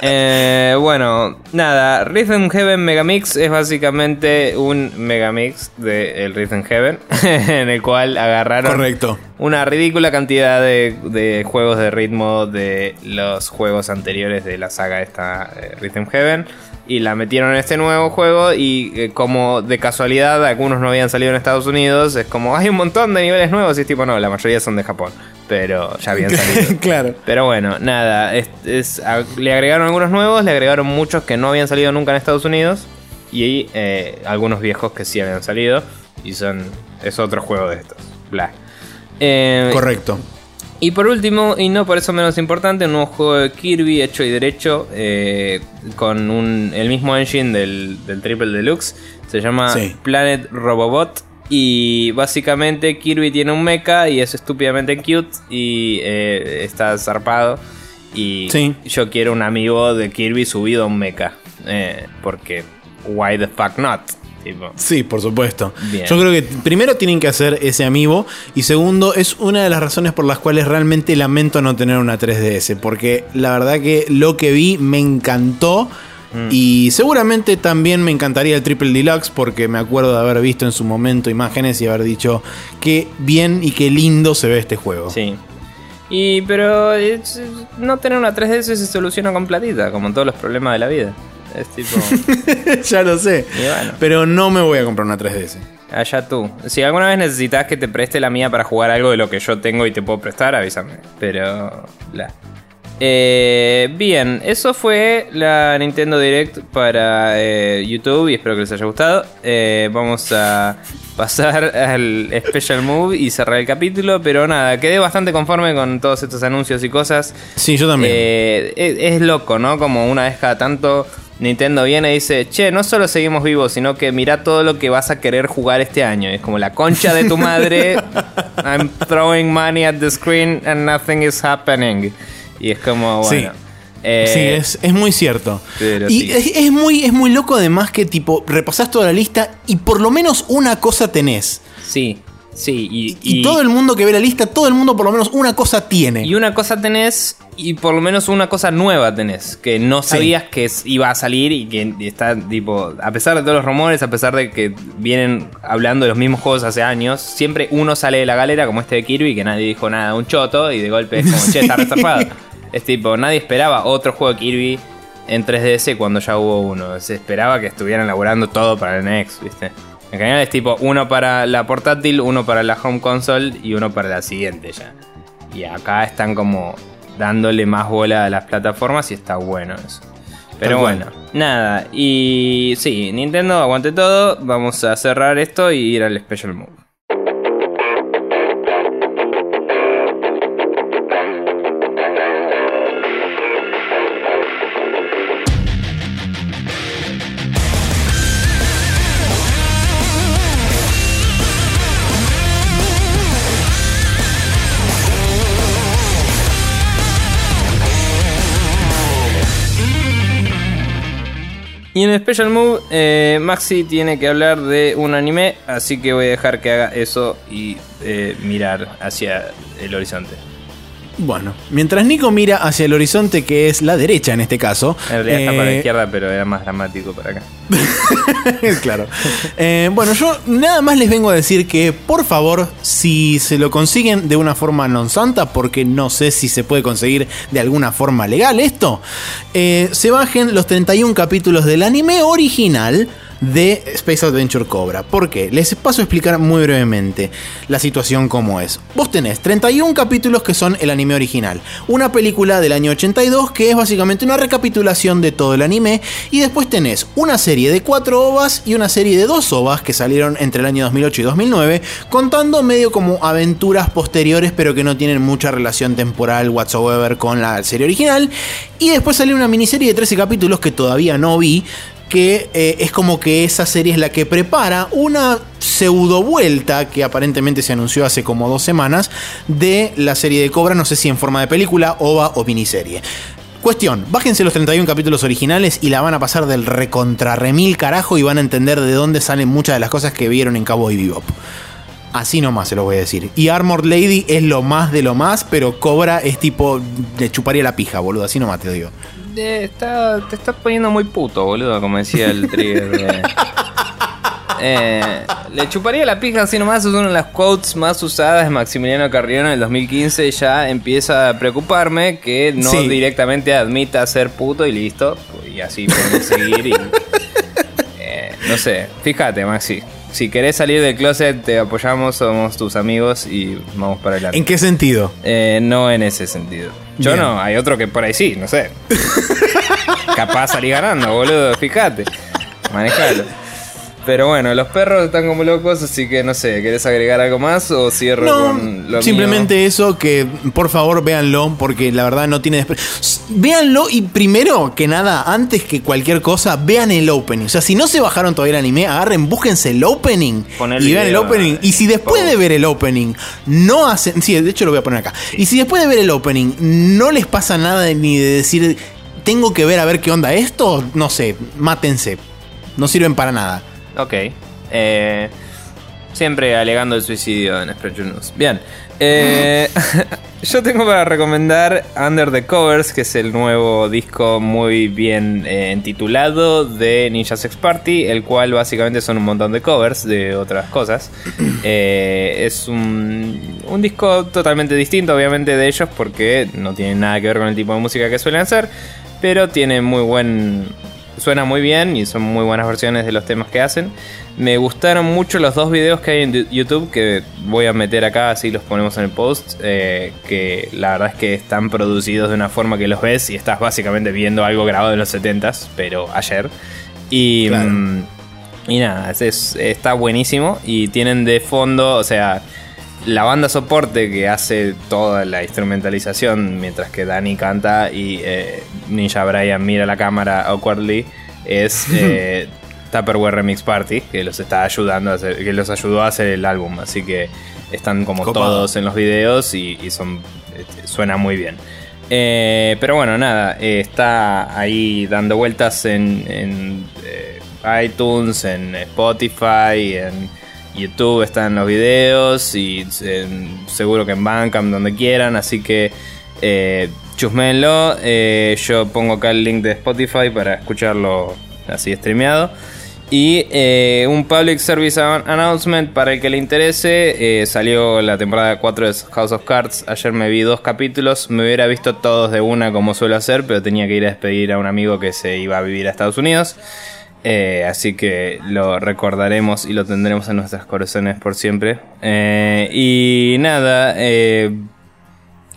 Eh, bueno, nada, Rhythm Heaven Megamix es básicamente un megamix de el Rhythm Heaven, (laughs) en el cual agarraron Correcto. una ridícula cantidad de, juegos de ritmo de los juegos anteriores de la saga esta eh, Rhythm Heaven y la metieron en este nuevo juego y eh, como de casualidad algunos no habían salido en Estados Unidos, es como hay un montón de niveles nuevos y es tipo no, la mayoría son de Japón, pero ya habían (laughs) salido. claro. Pero bueno, nada, le agregaron algunos nuevos, le agregaron muchos que no habían salido nunca en Estados Unidos y eh, algunos viejos que sí habían salido y son es otro juego de estos. Bla. Eh, Correcto. Y por último, y no por eso menos importante, un nuevo juego de Kirby hecho y derecho eh, con un, el mismo engine del, Triple Deluxe. Se llama Planet Robobot. Y básicamente Kirby tiene un mecha y es estúpidamente cute y eh, está zarpado. Y yo quiero un amigo de Kirby subido a un mecha. Eh, porque, why the fuck not? Sí, por supuesto. Yo creo que primero tienen que hacer ese amiibo y segundo es una de las razones por las cuales realmente lamento no tener una 3DS porque la verdad que lo que vi me encantó. Mm. Y seguramente también me encantaría el Triple Deluxe porque me acuerdo de haber visto en su momento imágenes y haber dicho qué bien y qué lindo se ve este juego. Sí. Y pero no tener una 3DS se soluciona con platita, como en todos los problemas de la vida. Es tipo. (laughs) ya lo sé. Pero no me voy a comprar una 3DS. Allá tú. Si alguna vez necesitas que te preste la mía para jugar algo de lo que yo tengo y te puedo prestar, avísame. Pero. La. Eh, bien, eso fue la Nintendo Direct para eh, YouTube y espero que les haya gustado. Eh, vamos a (laughs) pasar al Special Move y cerrar el capítulo, pero nada, quedé bastante conforme con todos estos anuncios y cosas. Sí, yo también. Es, es, loco, ¿no? Como una vez cada tanto Nintendo viene y dice, che, no solo seguimos vivos, sino que mira todo lo que vas a querer jugar este año. Es como la concha de tu madre. (laughs) I'm throwing money at the screen and nothing is happening. Y es como, bueno. Sí. Eh, es, muy cierto. y es, muy, es muy loco además que tipo, repasás toda la lista y por lo menos una cosa tenés. Sí. Sí, y, todo el mundo que ve la lista, todo el mundo por lo menos una cosa tiene. Y una cosa tenés, y por lo menos una cosa nueva tenés, que no sabías que iba a salir y que está tipo, a pesar de todos los rumores, a pesar de que vienen hablando de los mismos juegos hace años, siempre uno sale de la galera como este de Kirby, que nadie dijo nada, un choto, y de golpe es como, (laughs) che, está reservado. es tipo, nadie esperaba otro juego de Kirby en 3DS cuando ya hubo uno. Se esperaba que estuvieran elaborando todo para el NX, ¿viste? En general es tipo uno para la portátil, uno para la home console y uno para la siguiente ya. Y acá están como dándole más bola a las plataformas y está bueno eso. Pero bueno, nada. Y sí, Nintendo aguante todo. Vamos a cerrar esto y ir al Special Move. Y en Special Move, eh, Maxi tiene que hablar de un anime, así que voy a dejar que haga eso y eh, mirar hacia el horizonte. Bueno, mientras Nico mira hacia el horizonte, que es la derecha en este caso. En realidad está para la eh, izquierda, pero era más dramático para acá. (laughs) claro. Eh, bueno, yo nada más les vengo a decir que, por favor, si se lo consiguen de una forma non santa, porque no sé si se puede conseguir de alguna forma legal esto, eh, se bajen los 31 capítulos del anime original de Space Adventure Cobra. ¿Por qué? Les paso a explicar muy brevemente la situación como es. Vos tenés 31 capítulos que son el anime original, una película del año 82 que es básicamente una recapitulación de todo el anime y después tenés una serie de 4 ovas y una serie de 2 ovas que salieron entre el año 2008 y 2009 contando medio como aventuras posteriores pero que no tienen mucha relación temporal whatsoever con la serie original y después salió una miniserie de 13 capítulos que todavía no vi que eh, es como que esa serie es la que prepara una pseudo vuelta que aparentemente se anunció hace como dos semanas de la serie de Cobra, no sé si en forma de película, ova o miniserie. Cuestión, bájense los 31 capítulos originales y la van a pasar del recontra remil carajo y van a entender de dónde salen muchas de las cosas que vieron en Cowboy Bebop. Así nomás se lo voy a decir. Y Armored Lady es lo más de lo más, pero Cobra es tipo. Le chuparía la pija, boludo. Así nomás te digo te estás poniendo muy puto, boludo, como decía el trigger. (laughs) Eh, le chuparía la pija así nomás, es una de las quotes más usadas de Maximiliano Carrión en el 2015. Ya empieza a preocuparme que no directamente admita ser puto y listo. Y así podemos seguir. (laughs) Eh, no sé, fíjate, Maxi. Si querés salir del closet, te apoyamos, somos tus amigos y vamos para adelante. ¿En qué sentido? Eh, no en ese sentido. Yo no, hay otro que por ahí sí, no sé. (laughs) Capaz salir ganando, boludo, fíjate. Manejalo. Pero bueno, los perros están como locos, así que no sé, ¿querés agregar algo más o cierro con lo Simplemente eso, que por favor véanlo, porque la verdad no tiene... Véanlo y primero que nada, antes que cualquier cosa, vean el opening. O sea, si no se bajaron todavía el anime, agarren, búsquense el opening y vean el opening. Y si después de ver el opening no hacen... Sí, de hecho lo voy a poner acá. Y si después de ver el opening no les pasa nada ni de decir, tengo que ver a ver qué onda esto, no sé, mátense. No sirven para nada. Ok. Eh, siempre alegando el suicidio en Spreadshot News. Bien. Eh, (laughs) yo tengo para recomendar Under the Covers, que es el nuevo disco muy bien eh, titulado de Ninja Sex Party, el cual básicamente son un montón de covers de otras cosas. (clears throat) Eh, es un, un disco totalmente distinto, obviamente, de ellos, porque no tiene nada que ver con el tipo de música que suelen hacer, pero tiene muy buen suena muy bien y son muy buenas versiones de los temas que hacen. Me gustaron mucho los dos videos que hay en YouTube que voy a meter acá, así los ponemos en el post. Eh, que la verdad es que están producidos de una forma que los ves y estás básicamente viendo algo grabado en los 70s, pero ayer. Y, mm, y nada, está buenísimo. Y tienen de fondo, o sea, la banda soporte que hace toda la instrumentalización mientras que Danny canta y eh, Ninja Brian mira la cámara awkwardly es (laughs) eh, Tupperware Remix Party, que los está ayudando a hacer, que los ayudó a hacer el álbum, así que están como todos en los videos y, son este, suena muy bien. Eh, pero bueno, nada, eh, está ahí dando vueltas en, en eh, iTunes, en Spotify, en YouTube están los videos y seguro que en Bandcamp, donde quieran, así que chusmenlo. yo pongo acá el link de Spotify para escucharlo así streameado. Y eh, un Public Service Announcement para el que le interese. Eh, salió la temporada 4 de House of Cards. Ayer me vi dos capítulos. Me hubiera visto todos de una como suelo hacer, pero tenía que ir a despedir a un amigo que se iba a vivir a Estados Unidos. Eh, así que lo recordaremos y lo tendremos en nuestras corazones por siempre. y nada,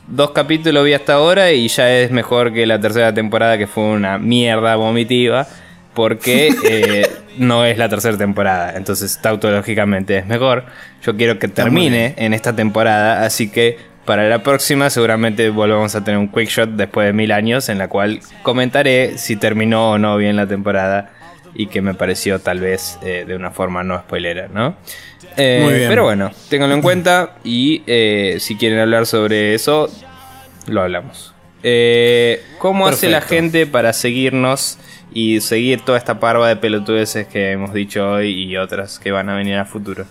dos capítulos vi hasta ahora y ya es mejor que la tercera temporada que fue una mierda vomitiva porque (laughs) eh, no es la tercera temporada. Entonces, tautológicamente es mejor. Yo quiero que termine en esta temporada, así que para la próxima seguramente volvamos a tener un quick shot después de mil años en la cual comentaré si terminó o no bien la temporada y que me pareció tal vez eh, de una forma no spoilera, ¿no? Eh, Muy bien. Pero bueno, ténganlo en cuenta y si quieren hablar sobre eso, lo hablamos. ¿Cómo hace la gente para seguirnos? y seguir toda esta parva de pelotudeces que hemos dicho hoy y otras que van a venir a futuro.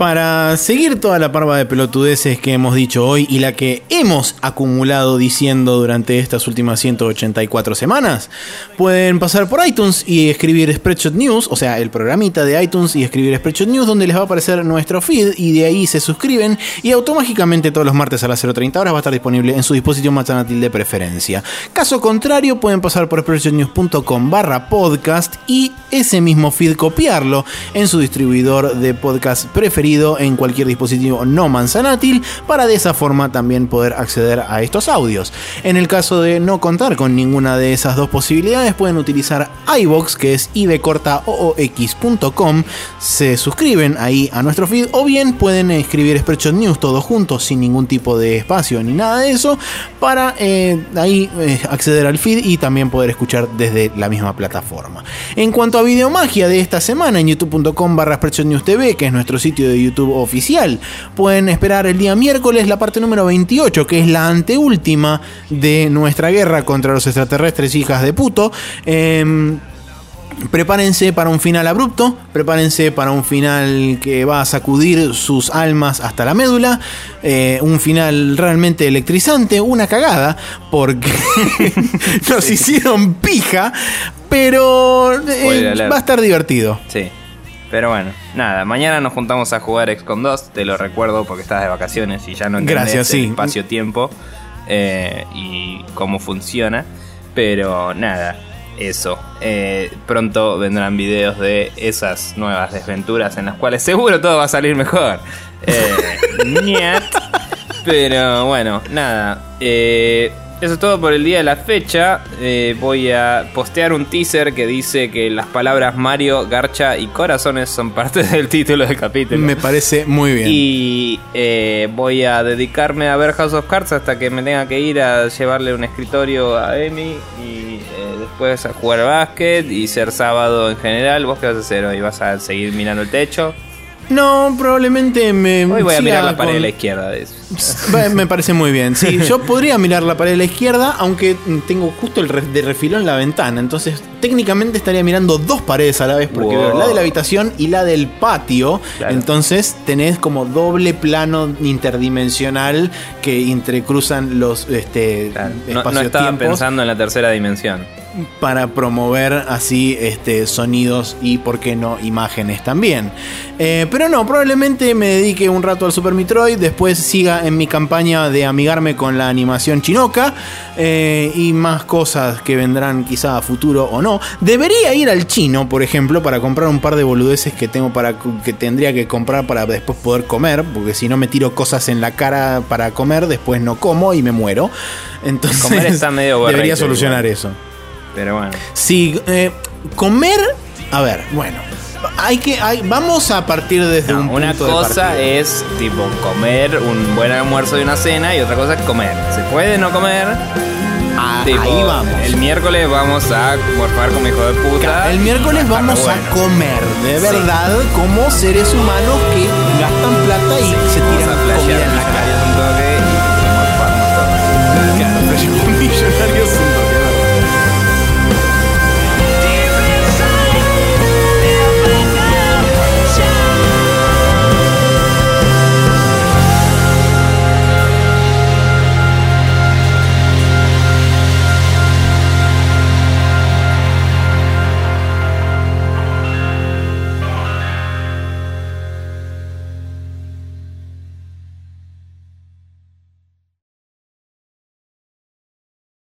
Para seguir toda la parva de pelotudeces que hemos dicho hoy y la que hemos acumulado diciendo durante estas últimas 184 semanas, pueden pasar por iTunes y escribir Spreadshot News, o sea, el programita de iTunes y escribir Spreadshot News, donde les va a aparecer nuestro feed y de ahí se suscriben y automáticamente todos los martes a las 0.30 horas va a estar disponible en su dispositivo matanatil de preferencia. Caso contrario, pueden pasar por spreadshotnews.com barra podcast y ese mismo feed copiarlo en su distribuidor de podcast preferido en cualquier dispositivo no manzanátil para de esa forma también poder acceder a estos audios. En el caso de no contar con ninguna de esas dos posibilidades pueden utilizar iBox que es ibcortaoox.com se suscriben ahí a nuestro feed o bien pueden escribir Spreadshot News todos juntos sin ningún tipo de espacio ni nada de eso para eh, ahí eh, acceder al feed y también poder escuchar desde la misma plataforma. En cuanto a videomagia de esta semana en youtube.com barra News TV que es nuestro sitio de YouTube oficial. Pueden esperar el día miércoles la parte número 28, que es la anteúltima de nuestra guerra contra los extraterrestres hijas de puto. Em, prepárense para un final abrupto, prepárense para un final que va a sacudir sus almas hasta la médula, eh, un final realmente electrizante, una cagada, porque (laughs) nos hicieron pija, pero eh, va a estar divertido. Sí. Pero bueno, nada, mañana nos juntamos a jugar XCOM 2, te lo recuerdo porque estás de vacaciones y ya no entiendes el espacio-tiempo eh, y cómo funciona. Pero nada, eso. Eh, pronto vendrán videos de esas nuevas desventuras en las cuales seguro todo va a salir mejor. Eh, (laughs) pero bueno, nada. Eh, eso es todo por el día de la fecha. Eh, voy a postear un teaser que dice que las palabras Mario, Garcha y Corazones son parte (laughs) del título del capítulo. Me parece muy bien. Y eh, voy a dedicarme a ver House of Cards hasta que me tenga que ir a llevarle un escritorio a Emi y eh, después a jugar básquet y ser sábado en general. ¿Vos qué vas a hacer hoy? ¿Vas a seguir mirando el techo? No, probablemente me. Hoy voy a mirar la pared de la izquierda de eso. Me parece muy bien. Sí, yo podría mirar la pared de la izquierda, aunque tengo justo el de refilón en la ventana. Entonces, técnicamente estaría mirando dos paredes a la vez, porque veo la de la habitación y la del patio. Entonces, tenés como doble plano interdimensional que entrecruzan los este, espacios no estaba pensando en la tercera dimensión para promover así este, sonidos y, por qué no, imágenes también. Eh, pero no, probablemente me dedique un rato al Super Metroid, después siga en mi campaña de amigarme con la animación chinoca eh, y más cosas que vendrán quizá a futuro o no. Debería ir al chino, por ejemplo, para comprar un par de boludeces que tengo para que tendría que comprar para después poder comer, porque si no me tiro cosas en la cara para comer, después no como y me muero. Entonces, comer está medio (laughs) debería solucionar eso. Pero bueno. Sí, eh, comer. A ver, bueno. Hay que, vamos a partir desde un Una cosa es tipo comer un buen almuerzo y una cena y otra cosa es comer. ¿Se puede no comer? Ah, ahí vamos. El miércoles vamos a morfar como hijo de puta. El miércoles vamos a comer, de verdad, como seres humanos que gastan plata y se tiran comida